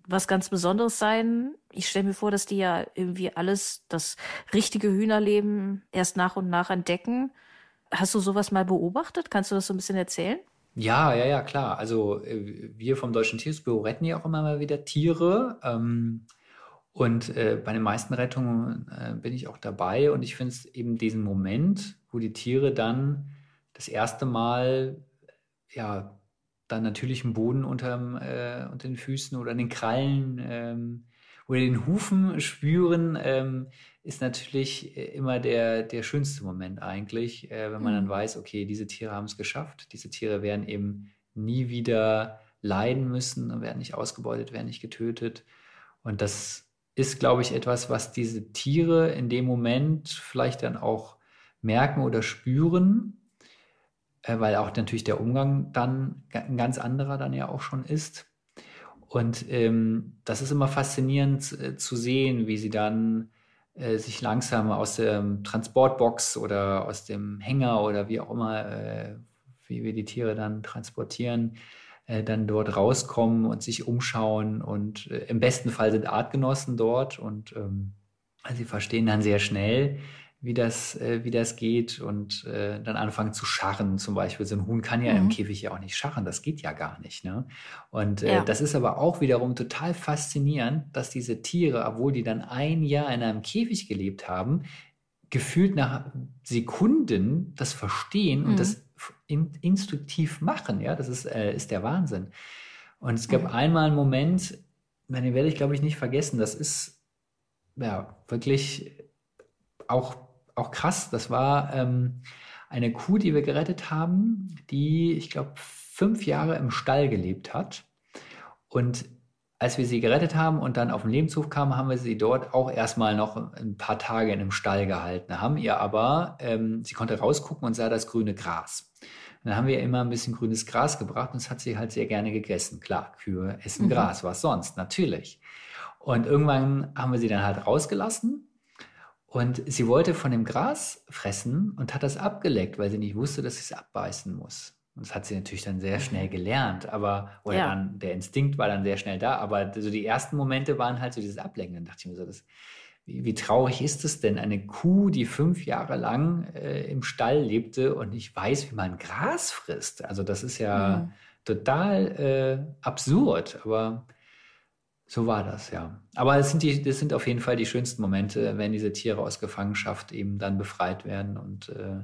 was ganz Besonderes sein. Ich stelle mir vor, dass die ja irgendwie alles, das richtige Hühnerleben erst nach und nach entdecken. Hast du sowas mal beobachtet? Kannst du das so ein bisschen erzählen? Ja, ja, ja, klar. Also äh, wir vom Deutschen Tierschutzbüro retten ja auch immer mal wieder Tiere. Ähm, und äh, bei den meisten Rettungen äh, bin ich auch dabei. Und ich finde es eben diesen Moment, wo die Tiere dann das erste Mal ja dann natürlich im Boden unterm, äh, unter den Füßen oder an den Krallen ähm, oder den Hufen spüren, ähm, ist natürlich äh, immer der, der schönste Moment eigentlich, äh, wenn man mhm. dann weiß, okay, diese Tiere haben es geschafft, diese Tiere werden eben nie wieder leiden müssen, werden nicht ausgebeutet, werden nicht getötet. Und das ist, glaube ich, etwas, was diese Tiere in dem Moment vielleicht dann auch merken oder spüren, äh, weil auch natürlich der Umgang dann ein ganz anderer dann ja auch schon ist. Und ähm, das ist immer faszinierend äh, zu sehen, wie sie dann äh, sich langsam aus der Transportbox oder aus dem Hänger oder wie auch immer, äh, wie wir die Tiere dann transportieren, dann dort rauskommen und sich umschauen. Und äh, im besten Fall sind Artgenossen dort und ähm, sie verstehen dann sehr schnell, wie das, äh, wie das geht und äh, dann anfangen zu scharren. Zum Beispiel, so ein Huhn kann ja mhm. im Käfig ja auch nicht scharren, das geht ja gar nicht. Ne? Und äh, ja. das ist aber auch wiederum total faszinierend, dass diese Tiere, obwohl die dann ein Jahr in einem Käfig gelebt haben, gefühlt nach Sekunden das verstehen mhm. und das in, instinktiv machen. Ja, das ist, äh, ist der Wahnsinn. Und es gab einmal einen Moment, den werde ich glaube ich nicht vergessen. Das ist ja wirklich auch auch krass. Das war ähm, eine Kuh, die wir gerettet haben, die, ich glaube, fünf Jahre im Stall gelebt hat. Und als wir sie gerettet haben und dann auf den Lebenshof kamen, haben wir sie dort auch erstmal noch ein paar Tage in einem Stall gehalten. Haben ihr aber, ähm, sie konnte rausgucken und sah das grüne Gras. Und dann haben wir ihr immer ein bisschen grünes Gras gebracht und das hat sie halt sehr gerne gegessen. Klar, Kühe essen mhm. Gras, was sonst, natürlich. Und irgendwann haben wir sie dann halt rausgelassen und sie wollte von dem Gras fressen und hat das abgeleckt, weil sie nicht wusste, dass sie es abbeißen muss. Und das hat sie natürlich dann sehr schnell mhm. gelernt, aber, oder ja. dann, der Instinkt war dann sehr schnell da, aber so die ersten Momente waren halt so dieses Ablenken. Dann dachte ich mir so, das, wie, wie traurig ist es denn, eine Kuh, die fünf Jahre lang äh, im Stall lebte und nicht weiß, wie man Gras frisst. Also das ist ja mhm. total äh, absurd, aber so war das, ja. Aber es sind die, das sind auf jeden Fall die schönsten Momente, wenn diese Tiere aus Gefangenschaft eben dann befreit werden und äh,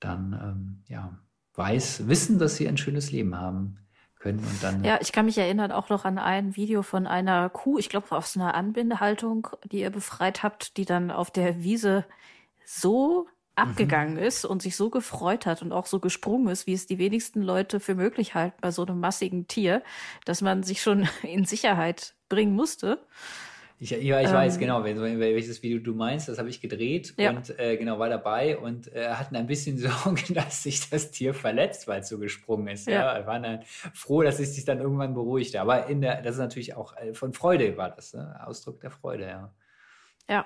dann ähm, ja weiß, wissen, dass sie ein schönes Leben haben können und dann. Ja, ich kann mich erinnern auch noch an ein Video von einer Kuh, ich glaube aus einer Anbindehaltung, die ihr befreit habt, die dann auf der Wiese so abgegangen mhm. ist und sich so gefreut hat und auch so gesprungen ist, wie es die wenigsten Leute für möglich halten bei so einem massigen Tier, dass man sich schon <laughs> in Sicherheit bringen musste. Ich, ja, ich ähm, weiß genau, welches Video du meinst. Das habe ich gedreht ja. und äh, genau war dabei und äh, hatten ein bisschen <laughs> Sorge, dass sich das Tier verletzt, weil es so gesprungen ist. Ja, ja waren dann froh, dass es sich dann irgendwann beruhigte. Aber in der, das ist natürlich auch äh, von Freude war das, ne? Ausdruck der Freude, ja. Ja,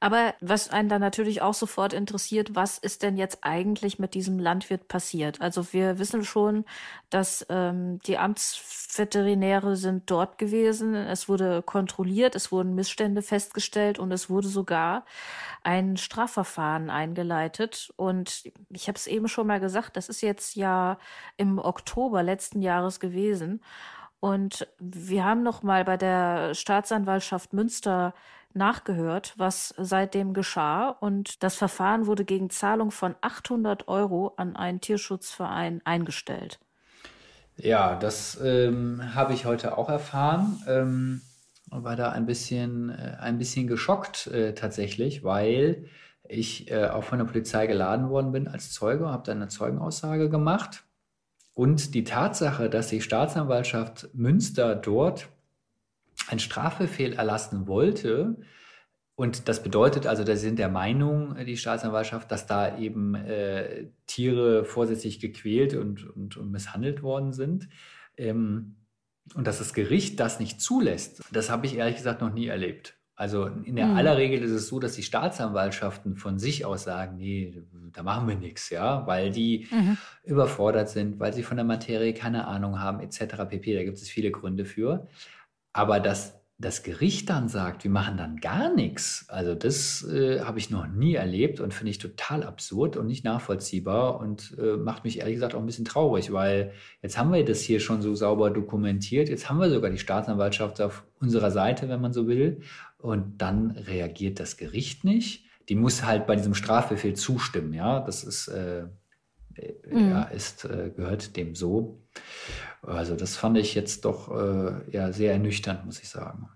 aber was einen dann natürlich auch sofort interessiert, was ist denn jetzt eigentlich mit diesem Landwirt passiert? Also wir wissen schon, dass ähm, die Amtsveterinäre sind dort gewesen, es wurde kontrolliert, es wurden Missstände festgestellt und es wurde sogar ein Strafverfahren eingeleitet. Und ich habe es eben schon mal gesagt, das ist jetzt ja im Oktober letzten Jahres gewesen. Und wir haben noch mal bei der Staatsanwaltschaft Münster nachgehört, was seitdem geschah. Und das Verfahren wurde gegen Zahlung von 800 Euro an einen Tierschutzverein eingestellt. Ja, das ähm, habe ich heute auch erfahren. Ähm, war da ein bisschen, äh, ein bisschen geschockt äh, tatsächlich, weil ich äh, auch von der Polizei geladen worden bin als Zeuge, habe dann eine Zeugenaussage gemacht. Und die Tatsache, dass die Staatsanwaltschaft Münster dort ein Strafbefehl erlassen wollte, und das bedeutet also, da sind der Meinung, die Staatsanwaltschaft, dass da eben äh, Tiere vorsätzlich gequält und, und, und, misshandelt worden sind. Ähm, und dass das Gericht das nicht zulässt, das habe ich ehrlich gesagt noch nie erlebt. Also in der mhm. aller Regel ist es so, dass die Staatsanwaltschaften von sich aus sagen, nee, da machen wir nichts, ja, weil die mhm. überfordert sind, weil sie von der Materie keine Ahnung haben, etc. pp. Da gibt es viele Gründe für. Aber dass das Gericht dann sagt, wir machen dann gar nichts, also das äh, habe ich noch nie erlebt und finde ich total absurd und nicht nachvollziehbar und äh, macht mich ehrlich gesagt auch ein bisschen traurig, weil jetzt haben wir das hier schon so sauber dokumentiert, jetzt haben wir sogar die Staatsanwaltschaft auf unserer Seite, wenn man so will, und dann reagiert das Gericht nicht. Die muss halt bei diesem Strafbefehl zustimmen, ja, das ist, äh, äh mhm. ja, ist äh, gehört dem so. Also das fand ich jetzt doch äh, ja sehr ernüchternd, muss ich sagen.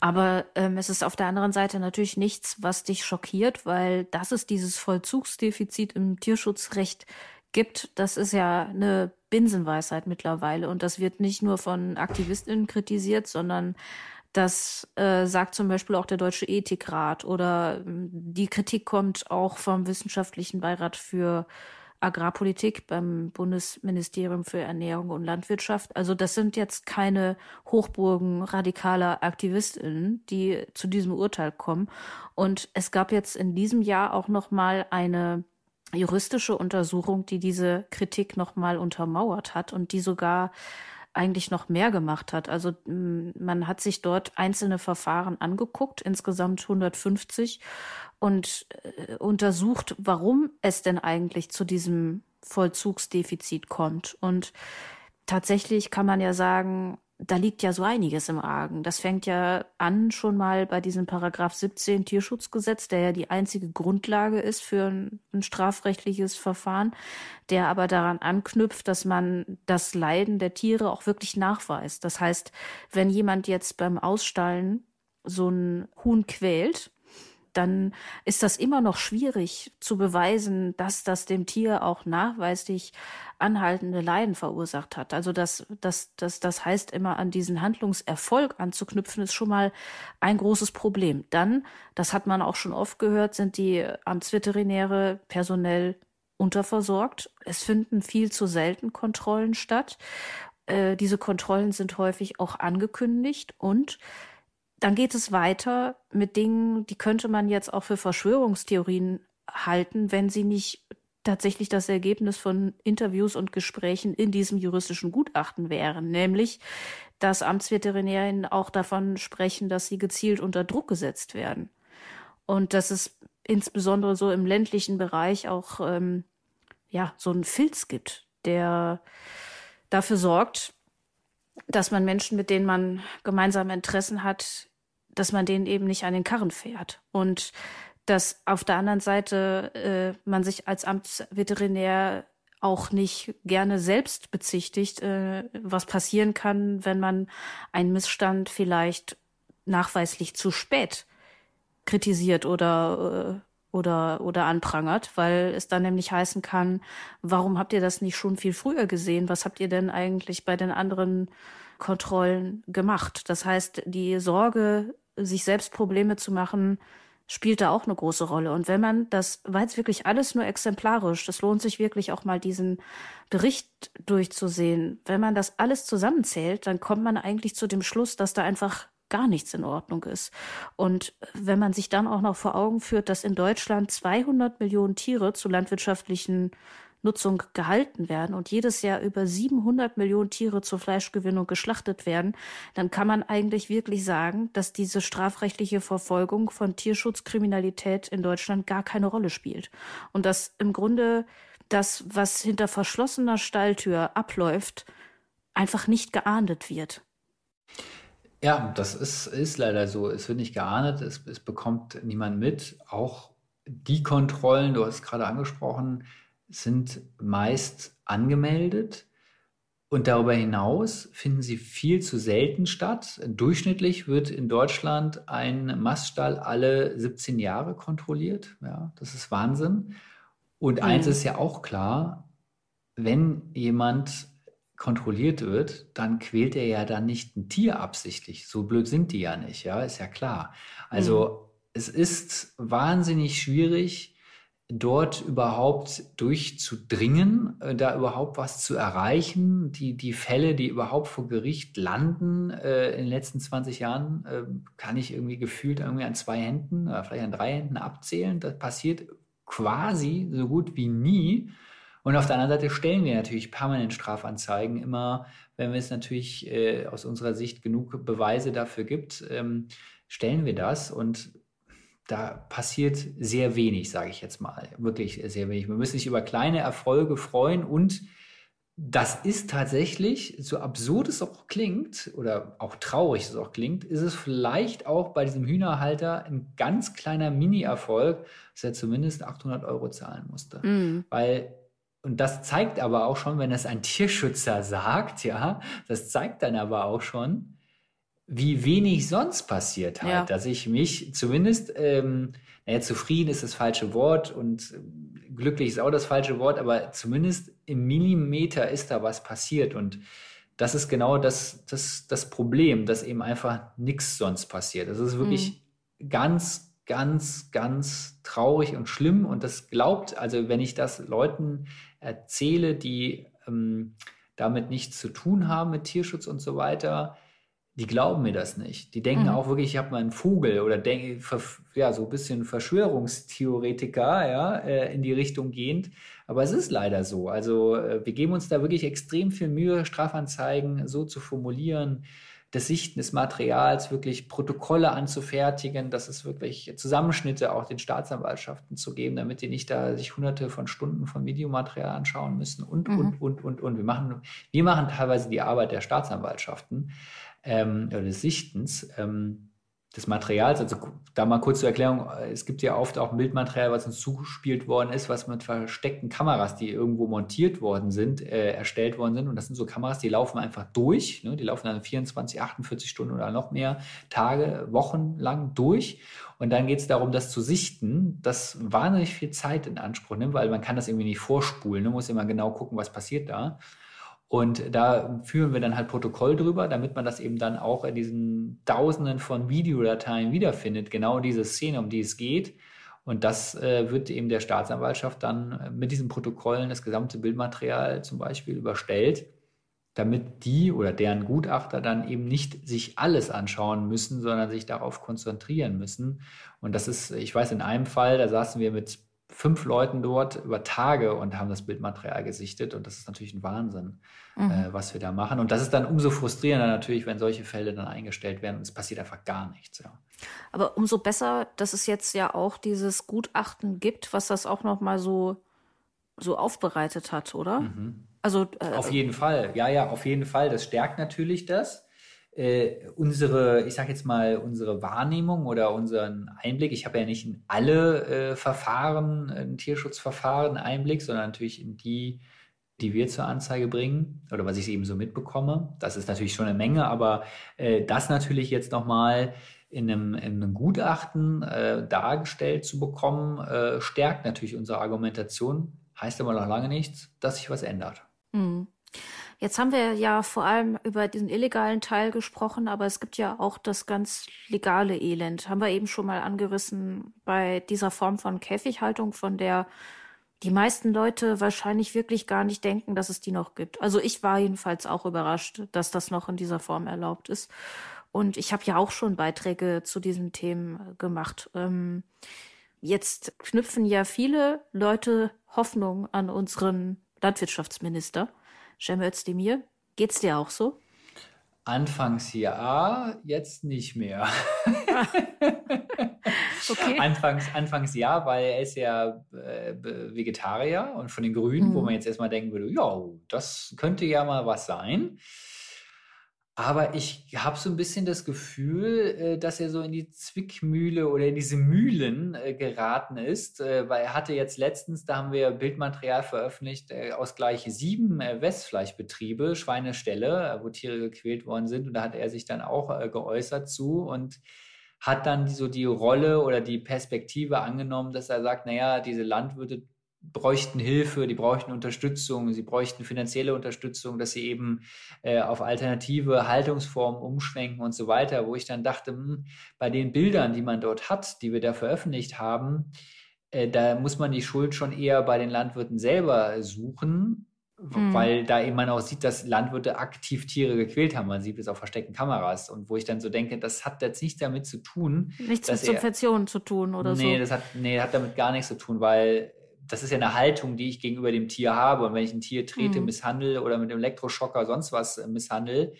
Aber ähm, es ist auf der anderen Seite natürlich nichts, was dich schockiert, weil das ist dieses Vollzugsdefizit im Tierschutzrecht gibt, das ist ja eine Binsenweisheit mittlerweile. Und das wird nicht nur von AktivistInnen kritisiert, sondern das äh, sagt zum Beispiel auch der Deutsche Ethikrat oder ähm, die Kritik kommt auch vom Wissenschaftlichen Beirat für Agrarpolitik beim Bundesministerium für Ernährung und Landwirtschaft. Also das sind jetzt keine Hochburgen radikaler AktivistInnen, die zu diesem Urteil kommen. Und es gab jetzt in diesem Jahr auch noch mal eine juristische Untersuchung, die diese Kritik noch mal untermauert hat und die sogar eigentlich noch mehr gemacht hat. Also man hat sich dort einzelne Verfahren angeguckt, insgesamt 150, und äh, untersucht, warum es denn eigentlich zu diesem Vollzugsdefizit kommt. Und tatsächlich kann man ja sagen, da liegt ja so einiges im Argen. Das fängt ja an schon mal bei diesem Paragraph 17 Tierschutzgesetz, der ja die einzige Grundlage ist für ein, ein, strafrechtliches Verfahren, der aber daran anknüpft, dass man das Leiden der Tiere auch wirklich nachweist. Das heißt, wenn jemand jetzt beim Ausstallen so ein Huhn quält, dann ist das immer noch schwierig zu beweisen, dass das dem Tier auch nachweislich anhaltende Leiden verursacht hat. Also das, das, das, das heißt immer an diesen Handlungserfolg anzuknüpfen, ist schon mal ein großes Problem. Dann, das hat man auch schon oft gehört, sind die Amtsveterinäre personell unterversorgt. Es finden viel zu selten Kontrollen statt. Äh, diese Kontrollen sind häufig auch angekündigt und dann geht es weiter mit Dingen, die könnte man jetzt auch für Verschwörungstheorien halten, wenn sie nicht tatsächlich das Ergebnis von Interviews und Gesprächen in diesem juristischen Gutachten wären, nämlich dass Amtsveterinärinnen auch davon sprechen, dass sie gezielt unter Druck gesetzt werden. Und dass es insbesondere so im ländlichen Bereich auch ähm, ja so einen Filz gibt, der dafür sorgt, dass man Menschen, mit denen man gemeinsame Interessen hat, dass man denen eben nicht an den Karren fährt. Und dass auf der anderen Seite äh, man sich als Amtsveterinär auch nicht gerne selbst bezichtigt, äh, was passieren kann, wenn man einen Missstand vielleicht nachweislich zu spät kritisiert oder äh, oder oder anprangert, weil es dann nämlich heißen kann, warum habt ihr das nicht schon viel früher gesehen? Was habt ihr denn eigentlich bei den anderen Kontrollen gemacht? Das heißt, die Sorge sich selbst Probleme zu machen, spielt da auch eine große Rolle. Und wenn man das, war jetzt wirklich alles nur exemplarisch, das lohnt sich wirklich auch mal diesen Bericht durchzusehen. Wenn man das alles zusammenzählt, dann kommt man eigentlich zu dem Schluss, dass da einfach gar nichts in Ordnung ist. Und wenn man sich dann auch noch vor Augen führt, dass in Deutschland 200 Millionen Tiere zu landwirtschaftlichen Nutzung gehalten werden und jedes Jahr über 700 Millionen Tiere zur Fleischgewinnung geschlachtet werden, dann kann man eigentlich wirklich sagen, dass diese strafrechtliche Verfolgung von Tierschutzkriminalität in Deutschland gar keine Rolle spielt. Und dass im Grunde das, was hinter verschlossener Stalltür abläuft, einfach nicht geahndet wird. Ja, das ist, ist leider so. Es wird nicht geahndet, es, es bekommt niemand mit. Auch die Kontrollen, du hast es gerade angesprochen, sind meist angemeldet und darüber hinaus finden sie viel zu selten statt. Durchschnittlich wird in Deutschland ein Maststall alle 17 Jahre kontrolliert. Ja, das ist Wahnsinn. Und mhm. eins ist ja auch klar, wenn jemand kontrolliert wird, dann quält er ja dann nicht ein Tier absichtlich. So blöd sind die ja nicht, ja, ist ja klar. Also mhm. es ist wahnsinnig schwierig, dort überhaupt durchzudringen, äh, da überhaupt was zu erreichen. Die, die Fälle, die überhaupt vor Gericht landen äh, in den letzten 20 Jahren, äh, kann ich irgendwie gefühlt irgendwie an zwei Händen oder vielleicht an drei Händen abzählen. Das passiert quasi so gut wie nie. Und auf der anderen Seite stellen wir natürlich permanent Strafanzeigen, immer wenn es natürlich äh, aus unserer Sicht genug Beweise dafür gibt, ähm, stellen wir das. Und da passiert sehr wenig, sage ich jetzt mal. Wirklich sehr wenig. Man muss sich über kleine Erfolge freuen und das ist tatsächlich, so absurd es auch klingt oder auch traurig es auch klingt, ist es vielleicht auch bei diesem Hühnerhalter ein ganz kleiner Mini-Erfolg, dass er zumindest 800 Euro zahlen musste. Mm. Weil, und das zeigt aber auch schon, wenn das ein Tierschützer sagt, ja, das zeigt dann aber auch schon, wie wenig sonst passiert halt, Ja. dass ich mich zumindest, ähm, naja, zufrieden ist das falsche Wort und äh, glücklich ist auch das falsche Wort, aber zumindest im Millimeter ist da was passiert und das ist genau das, das, das Problem, dass eben einfach nichts sonst passiert. Das ist wirklich ganz, ganz, ganz traurig und schlimm und das glaubt, also wenn ich das Leuten erzähle, die ähm, damit nichts zu tun haben mit Tierschutz und so weiter, die glauben mir das nicht. Die denken Mhm. auch wirklich, ich habe mal einen Vogel oder denke, ja, so ein bisschen Verschwörungstheoretiker, ja, äh, in die Richtung gehend. Aber es ist leider so. Also äh, wir geben uns da wirklich extrem viel Mühe, Strafanzeigen so zu formulieren, das Sichten des Materials, wirklich Protokolle anzufertigen, dass es wirklich Zusammenschnitte auch den Staatsanwaltschaften zu geben, damit die nicht da sich hunderte von Stunden von Videomaterial anschauen müssen und, Mhm. und, und, und, und. Wir machen, wir machen teilweise die Arbeit der Staatsanwaltschaften ähm, oder des Sichtens ähm, des Materials. Also da mal kurz zur Erklärung, äh, es gibt ja oft auch Bildmaterial, was uns zugespielt worden ist, was mit versteckten Kameras, die irgendwo montiert worden sind, äh, erstellt worden sind. Und das sind so Kameras, die laufen einfach durch. Ne? Die laufen dann 24, 48 Stunden oder noch mehr Tage, Wochen lang durch. Und dann geht es darum, das zu sichten, das wahnsinnig viel Zeit in Anspruch nimmt, weil man kann das irgendwie nicht vorspulen. Man muss immer genau gucken, was passiert da. Und da führen wir dann halt Protokoll drüber, damit man das eben dann auch in diesen Tausenden von Videodateien wiederfindet, genau diese Szene, um die es geht. Und das äh, wird eben der Staatsanwaltschaft dann äh, mit diesen Protokollen das gesamte Bildmaterial zum Beispiel überstellt, damit die oder deren Gutachter dann eben nicht sich alles anschauen müssen, sondern sich darauf konzentrieren müssen. Und das ist, ich weiß, in einem Fall, da saßen wir mit fünf Leuten dort über Tage und haben das Bildmaterial gesichtet. Und das ist natürlich ein Wahnsinn, Mhm. äh, was wir da machen. Und das ist dann umso frustrierender natürlich, wenn solche Fälle dann eingestellt werden und es passiert einfach gar nichts. Ja. Aber umso besser, dass es jetzt ja auch dieses Gutachten gibt, was das auch noch mal so so aufbereitet hat, oder? Also äh, Auf jeden Fall, ja, ja, auf jeden Fall. Das stärkt natürlich das. Äh, unsere, ich sag jetzt mal, unsere Wahrnehmung oder unseren Einblick. Ich habe ja nicht in alle äh, Verfahren, in Tierschutzverfahren Einblick, sondern natürlich in die, die wir zur Anzeige bringen oder was ich eben so mitbekomme. Das ist natürlich schon eine Menge, aber äh, das natürlich jetzt nochmal in einem, in einem Gutachten äh, dargestellt zu bekommen, äh, stärkt natürlich unsere Argumentation. Heißt aber noch lange nichts, dass sich was ändert. Hm. Jetzt haben wir ja vor allem über diesen illegalen Teil gesprochen, aber es gibt ja auch das ganz legale Elend. Haben wir eben schon mal angerissen bei dieser Form von Käfighaltung, von der die meisten Leute wahrscheinlich wirklich gar nicht denken, dass es die noch gibt. Also ich war jedenfalls auch überrascht, dass das noch in dieser Form erlaubt ist. Und ich habe ja auch schon Beiträge zu diesen Themen äh, gemacht. Ähm, jetzt knüpfen ja viele Leute Hoffnung an unseren Landwirtschaftsminister, Cem Özdemir. Geht's dir auch so? Anfangs ja, jetzt nicht mehr. <laughs> Okay. Anfangs, anfangs ja, weil er ist ja äh, Vegetarier und von den Grünen, wo Mhm. man jetzt erstmal denken würde, ja, das könnte ja mal was sein. Aber ich habe so ein bisschen das Gefühl, äh, dass er so in die Zwickmühle oder in diese Mühlen äh, geraten ist, äh, weil er hatte jetzt letztens, da haben wir Bildmaterial veröffentlicht aus gleich sieben Westfleischbetriebe, Schweineställe, wo Tiere gequält worden sind. Und da hat er sich dann auch geäußert zu und hat dann so die Rolle oder die Perspektive angenommen, dass er sagt, naja, diese Landwirte bräuchten Hilfe, die bräuchten Unterstützung, sie bräuchten finanzielle Unterstützung, dass sie eben äh, auf alternative Haltungsformen umschwenken und so weiter, wo ich dann dachte, hm, bei den Bildern, die man dort hat, die wir da veröffentlicht haben, äh, da muss man die Schuld schon eher bei den Landwirten selber suchen, Mhm. weil da eben man auch sieht, dass Landwirte aktiv Tiere gequält haben. Man sieht es auf versteckten Kameras und wo ich dann so denke, das hat jetzt nichts damit zu tun, Nichts mit Subventionen zu tun oder nee, so. das hat, nee, hat damit gar nichts zu tun, weil das ist ja eine Haltung, die ich gegenüber dem Tier habe. Und wenn ich ein Tier trete, Mhm. misshandle oder mit einem Elektroschocker sonst was äh, misshandle,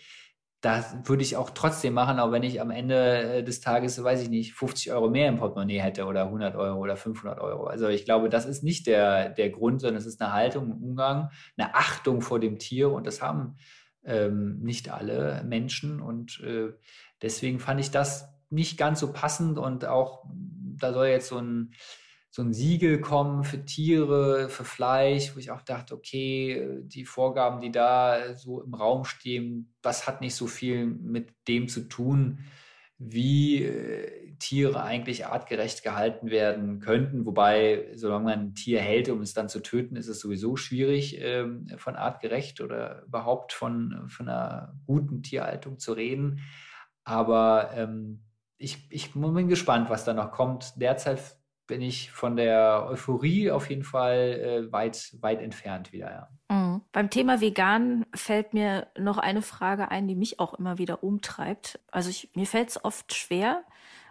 das würde ich auch trotzdem machen, auch wenn ich am Ende äh, des Tages, weiß ich nicht, 50 Euro mehr im Portemonnaie hätte oder 100 Euro oder 500 Euro. Also ich glaube, das ist nicht der, der Grund, sondern es ist eine Haltung, ein Umgang, eine Achtung vor dem Tier und das haben ähm, nicht alle Menschen und äh, deswegen fand ich das nicht ganz so passend und auch da soll jetzt so ein so ein Siegel kommen für Tiere, für Fleisch, wo ich auch dachte, okay, die Vorgaben, die da so im Raum stehen, das hat nicht so viel mit dem zu tun, wie äh, Tiere eigentlich artgerecht gehalten werden könnten. Wobei, solange man ein Tier hält, um es dann zu töten, ist es sowieso schwierig, ähm, von artgerecht oder überhaupt von, von einer guten Tierhaltung zu reden. Aber ähm, ich, ich bin gespannt, was da noch kommt. Derzeit bin ich von der Euphorie auf jeden Fall äh, weit, weit entfernt wieder, ja. Mhm. Beim Thema vegan fällt mir noch eine Frage ein, die mich auch immer wieder umtreibt. Also ich, mir fällt es oft schwer,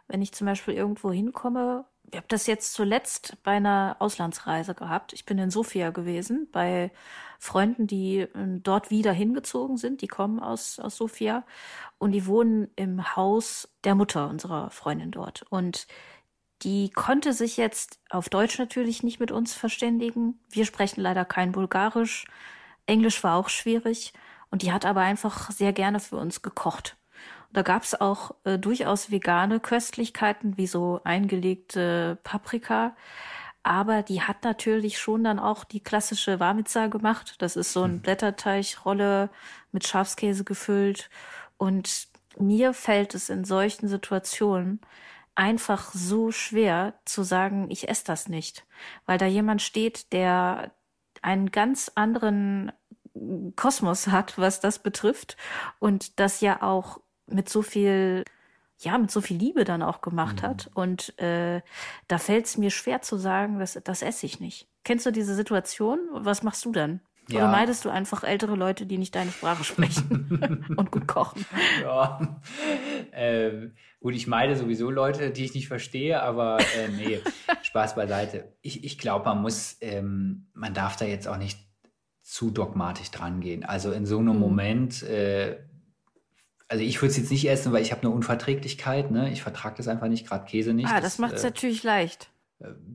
wenn ich zum Beispiel irgendwo hinkomme. Ich habe das jetzt zuletzt bei einer Auslandsreise gehabt. Ich bin in Sofia gewesen, bei Freunden, die äh, dort wieder hingezogen sind. Die kommen aus, aus Sofia und die wohnen im Haus der Mutter unserer Freundin dort. Und die konnte sich jetzt auf Deutsch natürlich nicht mit uns verständigen. Wir sprechen leider kein Bulgarisch. Englisch war auch schwierig. Und die hat aber einfach sehr gerne für uns gekocht. Und da gab es auch äh, durchaus vegane Köstlichkeiten, wie so eingelegte Paprika. Aber die hat natürlich schon dann auch die klassische Warmitza gemacht. Das ist so ein hm. Blätterteigrolle mit Schafskäse gefüllt. Und mir fällt es in solchen Situationen einfach so schwer zu sagen, ich esse das nicht, weil da jemand steht, der einen ganz anderen Kosmos hat, was das betrifft und das ja auch mit so viel ja, mit so viel Liebe dann auch gemacht mhm. hat. Und äh, da fällt es mir schwer zu sagen, das, das esse ich nicht. Kennst du diese Situation? Was machst du dann? Ja. Oder meidest du einfach ältere Leute, die nicht deine Sprache sprechen <laughs> und gut kochen? Ja. Ähm, gut, ich meide sowieso Leute, die ich nicht verstehe, aber äh, nee, Spaß beiseite. Ich, ich glaube, man muss, ähm, man darf da jetzt auch nicht zu dogmatisch dran gehen. Also in so einem mhm. Moment, äh, also ich würde es jetzt nicht essen, weil ich habe eine Unverträglichkeit, ne? Ich vertrage das einfach nicht, gerade Käse nicht. Ah, das, das macht es äh, natürlich leicht.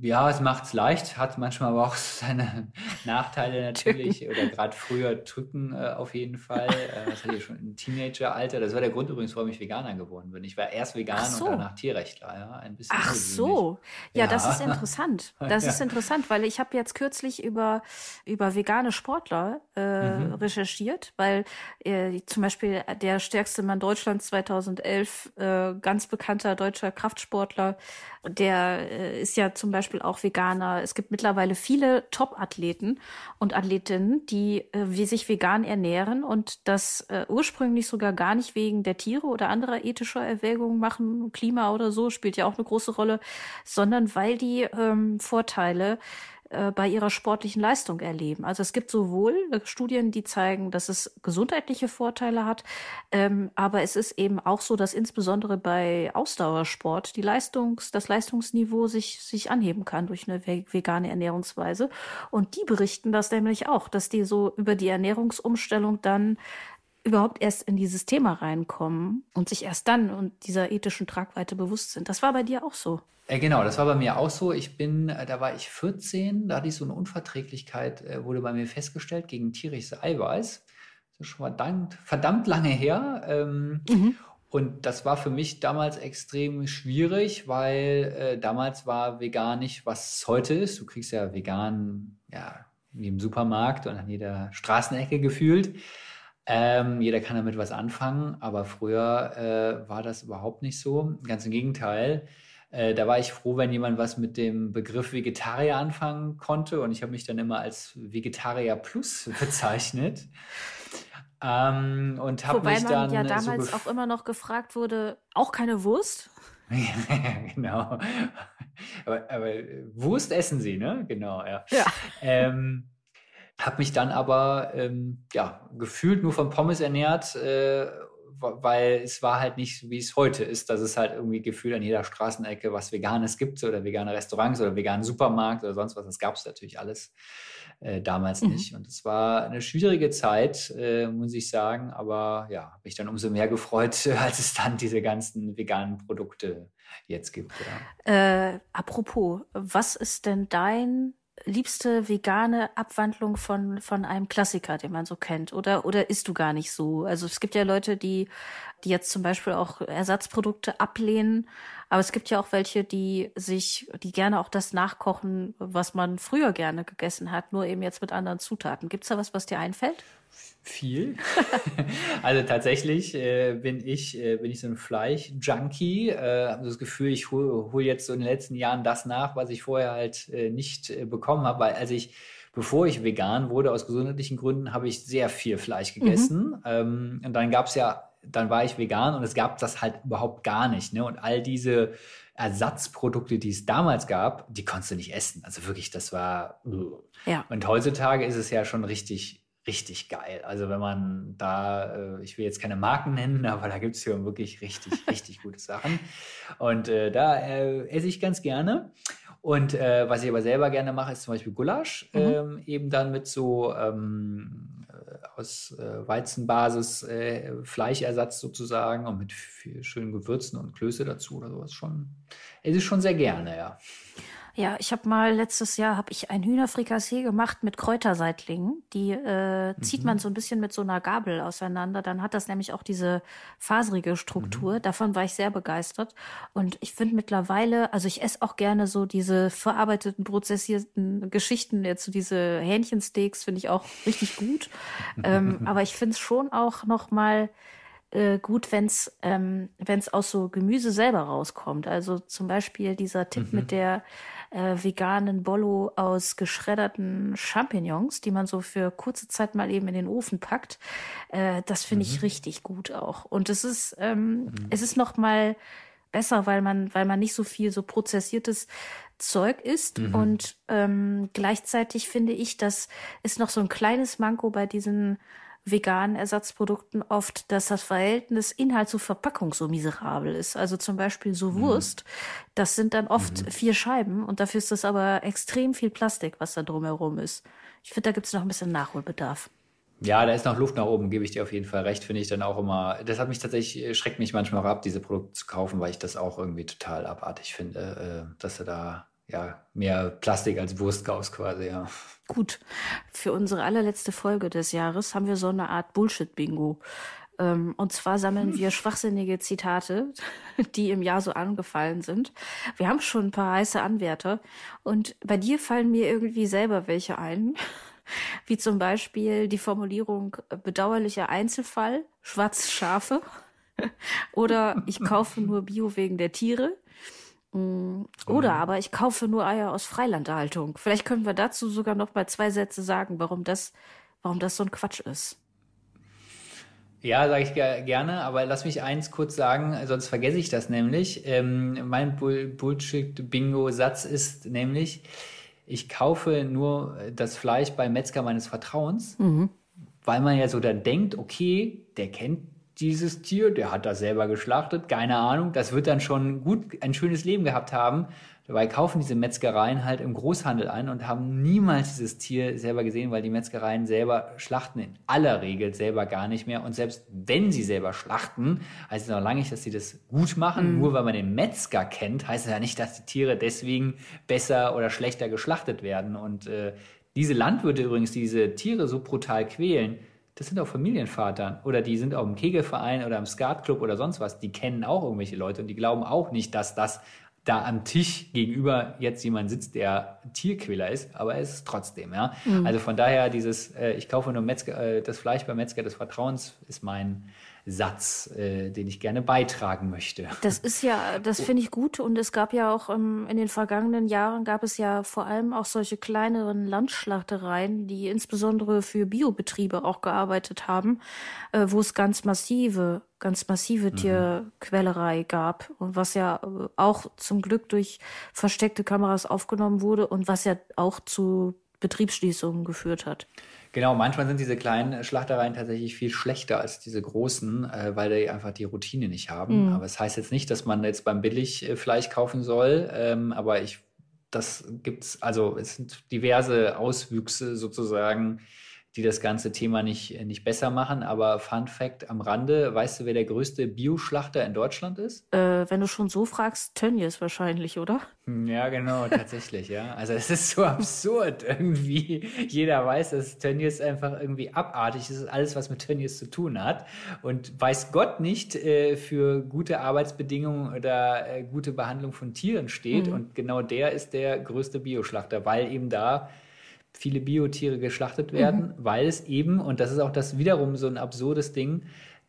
Ja, es macht es leicht, hat manchmal aber auch <laughs> seine Nachteile natürlich. Oder gerade früher drücken äh, auf jeden Fall. Äh, das hatte ich schon im Teenageralter. Das war der Grund übrigens, warum ich Veganer geworden bin. Ich war erst vegan so. und danach Tierrechtler. Ja, ein bisschen Ach so. Ja, ja, das ist interessant. Das <laughs> ja. ist interessant, weil ich habe jetzt kürzlich über, über vegane Sportler äh, mhm. recherchiert, weil äh, zum Beispiel der stärkste Mann Deutschlands 2011, äh, ganz bekannter deutscher Kraftsportler, der äh, ist ja zum Beispiel auch Veganer. Es gibt mittlerweile viele Top-Athleten und Athletinnen, die äh, sich vegan ernähren und das äh, ursprünglich sogar gar nicht wegen der Tiere oder anderer ethischer Erwägungen machen, Klima oder so spielt ja auch eine große Rolle, sondern weil die ähm, Vorteile äh, bei ihrer sportlichen Leistung erleben. Also es gibt sowohl äh, Studien, die zeigen, dass es gesundheitliche Vorteile hat, ähm, aber es ist eben auch so, dass insbesondere bei Ausdauersport die Leistungs, das Leistungsniveau sich, sich anheben kann durch eine vegane Ernährungsweise. Und die berichten das nämlich auch, dass die so über die Ernährungsumstellung dann überhaupt erst in dieses Thema reinkommen und sich erst dann und dieser ethischen Tragweite bewusst sind. Das war bei dir auch so. Äh, genau, das war bei mir auch so. Ich bin, äh, da war ich 14, da hatte ich so eine Unverträglichkeit, äh, wurde bei mir festgestellt gegen tierisches Eiweiß. Das ist schon verdammt, verdammt lange her. Ähm, mhm. Und das war für mich damals extrem schwierig, weil äh, damals war vegan nicht, was es heute ist. Du kriegst ja vegan, ja, wie im Supermarkt und an jeder Straßenecke gefühlt. Ähm, jeder kann damit was anfangen, aber früher äh, war das überhaupt nicht so. Ganz im Gegenteil. Äh, da war ich froh, wenn jemand was mit dem Begriff Vegetarier anfangen konnte. Und ich habe mich dann immer als Vegetarier Plus <laughs> bezeichnet. ähm, und habe mich man dann ja damals so auch immer noch gefragt wurde, auch keine Wurst? <laughs> genau. Aber, aber, Wurst essen sie, ne? Genau, ja. ja. Ähm, habe mich dann aber ähm, ja, gefühlt nur von Pommes ernährt, äh, weil es war halt nicht, wie es heute ist, dass es halt irgendwie gefühlt an jeder Straßenecke was Veganes gibt oder vegane Restaurants oder veganen Supermarkt oder sonst was. Das gab es natürlich alles äh, damals mhm. nicht. Und es war eine schwierige Zeit, äh, muss ich sagen. Aber ja, habe mich dann umso mehr gefreut, <laughs> als es dann diese ganzen veganen Produkte jetzt gibt. Ja. Äh, apropos, was ist denn dein liebste vegane Abwandlung von, von einem Klassiker, den man so kennt? Oder, oder isst du gar nicht so? Also es gibt ja Leute, die, die jetzt zum Beispiel auch Ersatzprodukte ablehnen. Aber es gibt ja auch welche, die sich, die gerne auch das nachkochen, was man früher gerne gegessen hat, nur eben jetzt mit anderen Zutaten. Gibt's da was, was dir einfällt? Viel. <laughs> also tatsächlich äh, bin ich äh, bin ich so ein Fleisch-Junkie. Äh, habe das Gefühl, ich hole hol jetzt so in den letzten Jahren das nach, was ich vorher halt äh, nicht äh, bekommen habe, weil als ich bevor ich vegan wurde aus gesundheitlichen Gründen, habe ich sehr viel Fleisch gegessen. Mhm. Ähm, und dann gab es ja dann war ich vegan und es gab das halt überhaupt gar nicht. Ne? Und all diese Ersatzprodukte, die es damals gab, die konntest du nicht essen. Also wirklich, das war. Ja. Und heutzutage ist es ja schon richtig, richtig geil. Also wenn man da, äh, ich will jetzt keine Marken nennen, <laughs> aber da gibt es ja wirklich richtig, <laughs> richtig gute Sachen. Und äh, da äh, esse ich ganz gerne. Und äh, was ich aber selber gerne mache, ist zum Beispiel Gulasch, mhm. ähm, eben dann mit so ähm, aus äh, Weizenbasis äh, Fleischersatz sozusagen und mit schönen Gewürzen und Klöße dazu oder sowas schon. Es ist schon sehr gerne, ja. Ja, ich habe mal letztes Jahr habe ich ein Hühnerfrikassee gemacht mit Kräuterseitlingen. Die äh, zieht mhm. man so ein bisschen mit so einer Gabel auseinander. Dann hat das nämlich auch diese faserige Struktur. Mhm. Davon war ich sehr begeistert. Und ich finde mittlerweile, also ich esse auch gerne so diese verarbeiteten, prozessierten Geschichten. Jetzt so diese Hähnchensteaks finde ich auch richtig gut. ähm, <laughs> aber ich finde es schon auch noch mal äh, gut, wenn es ähm, wenn's aus so Gemüse selber rauskommt. Also zum Beispiel dieser Tipp mhm. mit der äh, veganen Bollo aus geschredderten Champignons, die man so für kurze Zeit mal eben in den Ofen packt. Äh, das finde mhm. ich richtig gut auch. Und es ist, ähm, mhm. es ist noch mal besser, weil man, weil man nicht so viel so prozessiertes Zeug isst. Mhm. Und ähm, gleichzeitig finde ich, das ist noch so ein kleines Manko bei diesen veganen Ersatzprodukten oft, dass das Verhältnis Inhalt zu Verpackung so miserabel ist. Also zum Beispiel so mhm. Wurst, das sind dann oft mhm. vier Scheiben und dafür ist das aber extrem viel Plastik, was da drumherum ist. Ich finde, da gibt es noch ein bisschen Nachholbedarf. Ja, da ist noch Luft nach oben, gebe ich dir auf jeden Fall recht, finde ich dann auch immer. Das hat mich tatsächlich, schreckt mich manchmal auch ab, diese Produkte zu kaufen, weil ich das auch irgendwie total abartig finde, äh, dass er da ja mehr Plastik als Wurst kaufst quasi, ja. Gut, für unsere allerletzte Folge des Jahres haben wir so eine Art Bullshit-Bingo. Ähm, und zwar sammeln wir <laughs> schwachsinnige Zitate, die im Jahr so angefallen sind. Wir haben schon ein paar heiße Anwärter. Und bei dir fallen mir irgendwie selber welche ein. <laughs> Wie zum Beispiel die Formulierung bedauerlicher Einzelfall, schwarze Schafe. <laughs> Oder ich kaufe nur Bio wegen der Tiere. Mm, oder aber ich kaufe nur Eier aus Freilandhaltung. Vielleicht können wir dazu sogar noch mal zwei Sätze sagen, warum das, warum das so ein Quatsch ist. Ja, sage ich gerne, aber lass mich eins kurz sagen, sonst vergesse ich das nämlich. Ähm, mein Bull Bullshit-Bingo-Satz ist nämlich, ich kaufe nur das Fleisch beim Metzger meines Vertrauens, mhm. weil man ja so da denkt, okay, der kennt dieses Tier, der hat das selber geschlachtet, keine Ahnung, das wird dann schon gut ein schönes Leben gehabt haben. Dabei kaufen diese Metzgereien halt im Großhandel ein und haben niemals dieses Tier selber gesehen, weil die Metzgereien selber schlachten in aller Regel selber gar nicht mehr. Und selbst wenn sie selber schlachten, heißt es noch lange nicht, dass sie das gut machen. Mhm. Nur weil man den Metzger kennt, heißt es ja nicht, dass die Tiere deswegen besser oder schlechter geschlachtet werden. Und äh, diese Landwirte übrigens, die diese Tiere so brutal quälen, das sind auch Familienvatern oder die sind auch im Kegelverein oder im Skatclub oder sonst was. Die kennen auch irgendwelche Leute und die glauben auch nicht, dass das da am Tisch gegenüber jetzt jemand sitzt, der Tierquäler ist, aber es ist trotzdem, ja. Mhm. Also von daher dieses, äh, ich kaufe nur Metzger, äh, das Fleisch beim Metzger des Vertrauens ist mein Satz, äh, den ich gerne beitragen möchte. Das ist ja, das finde ich gut und es gab ja auch ähm, in den vergangenen Jahren gab es ja vor allem auch solche kleineren Landschlachtereien, die insbesondere für Biobetriebe auch gearbeitet haben, äh, wo es ganz massive, ganz massive mhm. Tierquälerei gab und was ja äh, auch zum Glück durch versteckte Kameras aufgenommen wurde und was ja auch zu Betriebsschließungen geführt hat. Genau, manchmal sind diese kleinen Schlachtereien tatsächlich viel schlechter als diese großen, äh, weil die einfach die Routine nicht haben. Mhm. Aber es das heißt jetzt nicht, dass man jetzt beim Billigfleisch kaufen soll. Ähm, aber ich, das gibt's, also es sind diverse Auswüchse sozusagen, die das ganze Thema nicht, nicht besser machen. Aber Fun Fact am Rande, weißt du, wer der größte Bioschlachter in Deutschland ist? Äh, wenn du schon so fragst, Tönnies wahrscheinlich, oder? Hm, ja, genau, tatsächlich, ja. Also es ist so <laughs> absurd irgendwie. Jeder weiß, dass Tönnies einfach irgendwie abartig ist, alles, was mit Tönnies zu tun hat. Und weiß Gott nicht äh, für gute Arbeitsbedingungen oder äh, gute Behandlung von Tieren steht. Mhm. Und genau der ist der größte Bioschlachter, weil eben da viele Biotiere geschlachtet werden, mhm. weil es eben, und das ist auch das wiederum so ein absurdes Ding,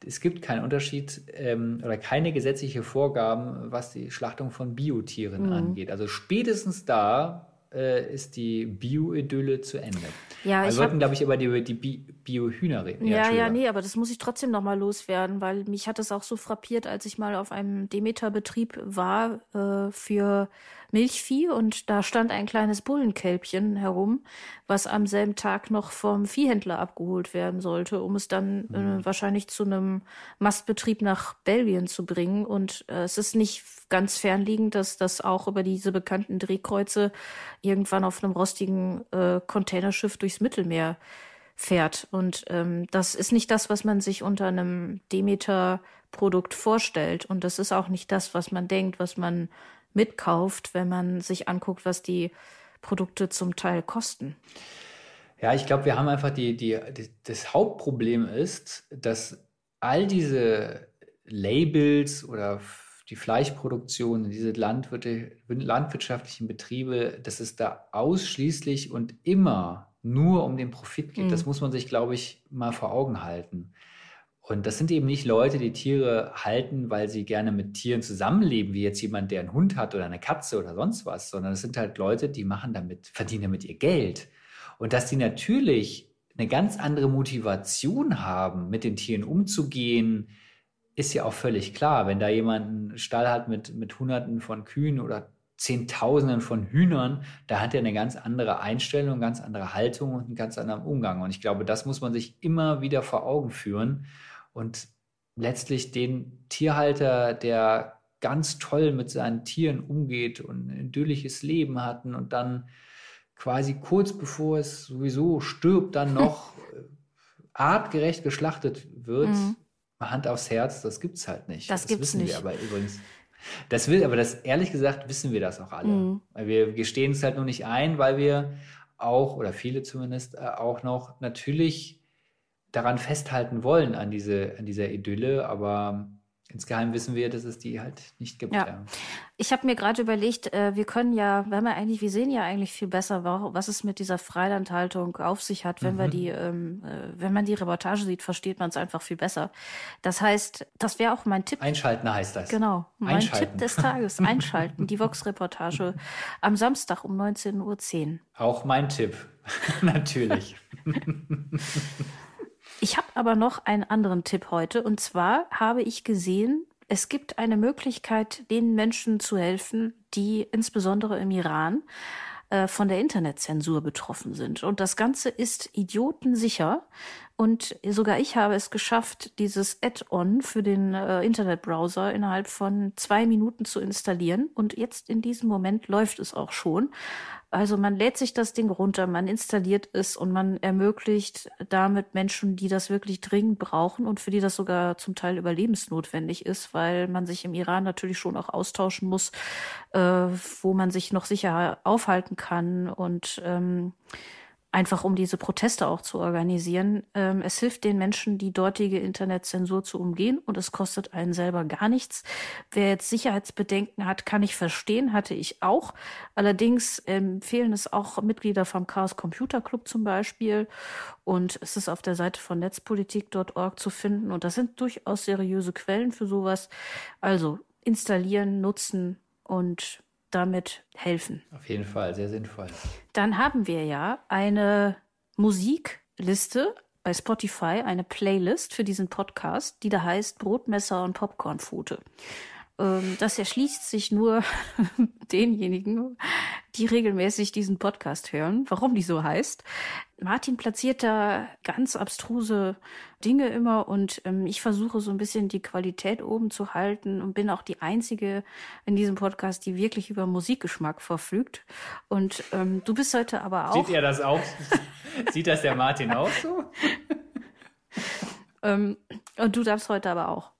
es gibt keinen Unterschied ähm, oder keine gesetzliche Vorgaben, was die Schlachtung von Biotieren mhm. angeht. Also spätestens da äh, ist die Bio-Idylle zu Ende. Ja, wir sollten, glaube ich, über die, Bio-Hühner reden. Ja, ja, nee, aber das muss ich trotzdem nochmal loswerden, weil mich hat es auch so frappiert, als ich mal auf einem Demeter-Betrieb war äh, für Milchvieh und da stand ein kleines Bullenkälbchen herum, was am selben Tag noch vom Viehhändler abgeholt werden sollte, um es dann äh, mhm. wahrscheinlich zu einem Mastbetrieb nach Belgien zu bringen. Und äh, es ist nicht ganz fernliegend, dass das auch über diese bekannten Drehkreuze irgendwann auf einem rostigen äh, Containerschiff durchs Mittelmeer fährt. Und ähm, das ist nicht das, was man sich unter einem Demeter-Produkt vorstellt. Und das ist auch nicht das, was man denkt, was man mitkauft, wenn man sich anguckt, was die Produkte zum Teil kosten. Ja, ich glaube, wir haben einfach die, die, die, das Hauptproblem ist, dass all diese Labels oder die Fleischproduktion, diese landwirtschaftlichen Betriebe, dass es da ausschließlich und immer nur um den Profit geht. Mhm. Das muss man sich, glaube ich, mal vor Augen halten. Und das sind eben nicht Leute, die Tiere halten, weil sie gerne mit Tieren zusammenleben, wie jetzt jemand, der einen Hund hat oder eine Katze oder sonst was, sondern es sind halt Leute, die machen damit, verdienen damit ihr Geld. Und dass die natürlich eine ganz andere Motivation haben, mit den Tieren umzugehen, ist ja auch völlig klar. Wenn da jemand einen Stall hat mit, mit Hunderten von Kühen oder Zehntausenden von Hühnern, da hat er eine ganz andere Einstellung, eine ganz andere Haltung und einen ganz anderen Umgang. Und ich glaube, das muss man sich immer wieder vor Augen führen und letztlich den Tierhalter, der ganz toll mit seinen Tieren umgeht und ein idyllisches Leben hatten und dann quasi kurz bevor es sowieso stirbt, dann noch <laughs> artgerecht geschlachtet wird, mhm. Hand aufs Herz, das gibt es halt nicht. Das, das gibt's wissen nicht. wir aber übrigens. Das will, aber das ehrlich gesagt wissen wir das auch alle. Mhm. Wir gestehen es halt nur nicht ein, weil wir auch, oder viele zumindest, äh, auch noch natürlich daran festhalten wollen, an, diese, an dieser Idylle, aber insgeheim wissen wir, dass es die halt nicht gibt. Ja. ja. Ich habe mir gerade überlegt, äh, wir können ja, wenn wir eigentlich, wir sehen ja eigentlich viel besser, was es mit dieser Freilandhaltung auf sich hat. Wenn mhm. wir die, ähm, äh, wenn man die Reportage sieht, versteht man es einfach viel besser. Das heißt, das wäre auch mein Tipp. Einschalten heißt das. Genau. Mein Tipp des Tages. <laughs> Einschalten. die Vox-Reportage am Samstag um 19.10 Uhr. Auch mein Tipp. <laughs> Natürlich. <laughs> Ich habe aber noch einen anderen Tipp heute. Und zwar habe ich gesehen, es gibt eine Möglichkeit, den Menschen zu helfen, die insbesondere im Iran äh, von der Internetzensur betroffen sind. Und das Ganze ist idiotensicher. Und sogar ich habe es geschafft, dieses Add-on für den äh, Internetbrowser innerhalb von zwei Minuten zu installieren. Und jetzt in diesem Moment läuft es auch schon. Also man lädt sich das Ding runter, man installiert es und man ermöglicht damit Menschen, die das wirklich dringend brauchen und für die das sogar zum Teil überlebensnotwendig ist, weil man sich im Iran natürlich schon auch austauschen muss, äh, wo man sich noch sicher aufhalten kann. Und ähm, einfach um diese Proteste auch zu organisieren. Ähm, es hilft den Menschen, die dortige Internetzensur zu umgehen und es kostet einen selber gar nichts. Wer jetzt Sicherheitsbedenken hat, kann ich verstehen, hatte ich auch. Allerdings empfehlen es auch Mitglieder vom Chaos Computer Club zum Beispiel und es ist auf der Seite von netzpolitik.org zu finden und das sind durchaus seriöse Quellen für sowas. Also installieren, nutzen und damit helfen. Auf jeden Fall, sehr sinnvoll. Dann haben wir ja eine Musikliste bei Spotify, eine Playlist für diesen Podcast, die da heißt Brotmesser und Popcornpfote. Ähm, das erschließt sich nur <laughs> denjenigen, die regelmäßig diesen Podcast hören, warum die so heißt. Martin platziert da ganz abstruse Dinge immer und ähm, ich versuche so ein bisschen die Qualität oben zu halten und bin auch die Einzige in diesem Podcast, die wirklich über Musikgeschmack verfügt. Und ähm, du bist heute aber auch. Sieht ihr das auch? <laughs> Sieht das der Martin auch so? <laughs> ähm, und du darfst heute aber auch.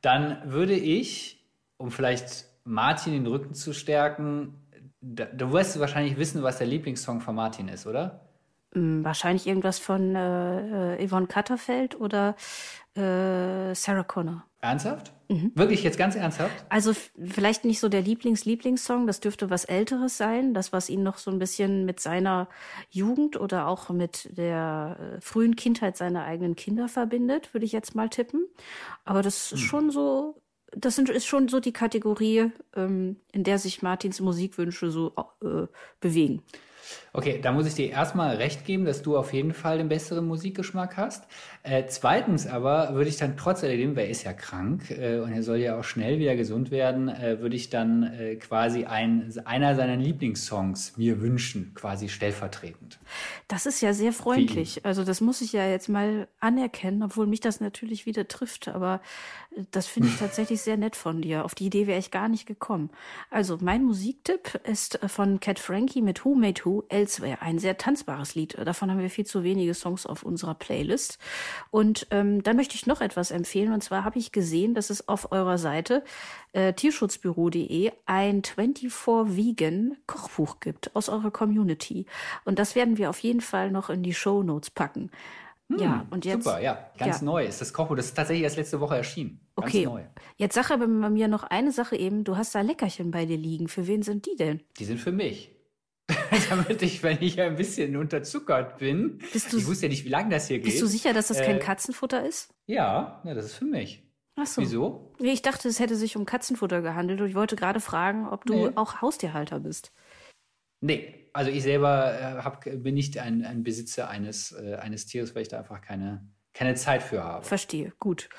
Dann würde ich, um vielleicht Martin den Rücken zu stärken, du wirst wahrscheinlich wissen, was der Lieblingssong von Martin ist, oder? Hm, wahrscheinlich irgendwas von äh, äh, Yvonne Katterfeld oder äh, Sarah Connor. Ernsthaft? Mhm. Wirklich jetzt ganz ernsthaft? Also vielleicht nicht so der Lieblings-Lieblingssong, das dürfte was Älteres sein, das, was ihn noch so ein bisschen mit seiner Jugend oder auch mit der äh, frühen Kindheit seiner eigenen Kinder verbindet, würde ich jetzt mal tippen. Aber das ist mhm. schon so das sind, ist schon so die Kategorie, ähm, in der sich Martins Musikwünsche so äh, bewegen. Okay, da muss ich dir erstmal recht geben, dass du auf jeden Fall den besseren Musikgeschmack hast. Äh, zweitens aber würde ich dann trotz alledem, weil er ist ja krank äh, und er soll ja auch schnell wieder gesund werden, äh, würde ich dann äh, quasi ein, einer seiner Lieblingssongs mir wünschen, quasi stellvertretend. Das ist ja sehr freundlich. Also das muss ich ja jetzt mal anerkennen, obwohl mich das natürlich wieder trifft. Aber äh, das finde ich <laughs> tatsächlich sehr nett von dir. Auf die Idee wäre ich gar nicht gekommen. Also mein Musiktipp ist äh, von Cat Frankie mit Who Made Who Elsewhere. Ein sehr tanzbares Lied. Davon haben wir viel zu wenige Songs auf unserer Playlist. Und ähm, da möchte ich noch etwas empfehlen. Und zwar habe ich gesehen, dass es auf eurer Seite äh, tierschutzbüro.de ein 24 Vegan Kochbuch gibt aus eurer Community. Und das werden wir auf jeden Fall noch in die Show Notes packen. Hm, ja, und jetzt. Super, ja. Ganz ja. neu ist das Kochbuch. Das ist tatsächlich erst letzte Woche erschienen. Ganz okay. Neu. Jetzt sag aber mir noch eine Sache eben. Du hast da Leckerchen bei dir liegen. Für wen sind die denn? Die sind für mich. <laughs> damit ich, wenn ich ein bisschen unterzuckert bin, bist du, ich wusste ja nicht, wie lange das hier geht. Bist du sicher, dass das äh, kein Katzenfutter ist? Ja, ja, das ist für mich. Ach so. Wieso? Ich dachte, es hätte sich um Katzenfutter gehandelt und ich wollte gerade fragen, ob du nee. auch Haustierhalter bist. Nee, also ich selber äh, hab, bin nicht ein, ein Besitzer eines, äh, eines Tieres, weil ich da einfach keine, keine Zeit für habe. Verstehe, gut.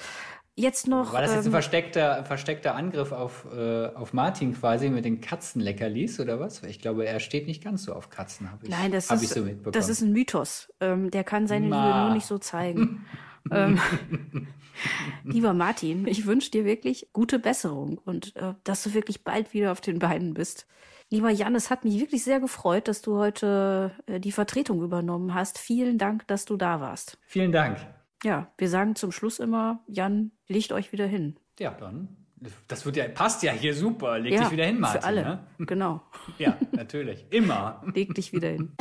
Jetzt noch. War das jetzt ein ähm, versteckter, versteckter Angriff auf, äh, auf Martin quasi mit den Katzenleckerlis oder was? Ich glaube, er steht nicht ganz so auf Katzen, habe ich, Nein, das ist, so mitbekommen. Das ist ein Mythos. Ähm, der kann seine Ma. Liebe nur nicht so zeigen. <laughs> ähm, <laughs> lieber Martin, ich wünsche dir wirklich gute Besserung und äh, dass du wirklich bald wieder auf den Beinen bist. Lieber Jan, es hat mich wirklich sehr gefreut, dass du heute äh, die Vertretung übernommen hast. Vielen Dank, dass du da warst. Vielen Dank. Ja, wir sagen zum Schluss immer, Jan, legt euch wieder hin. Ja, dann. Das wird ja, passt ja hier super. Leg ja, dich wieder hin, Martin. Für alle, ne? genau. ja, natürlich. Immer. <laughs> Leg dich wieder hin.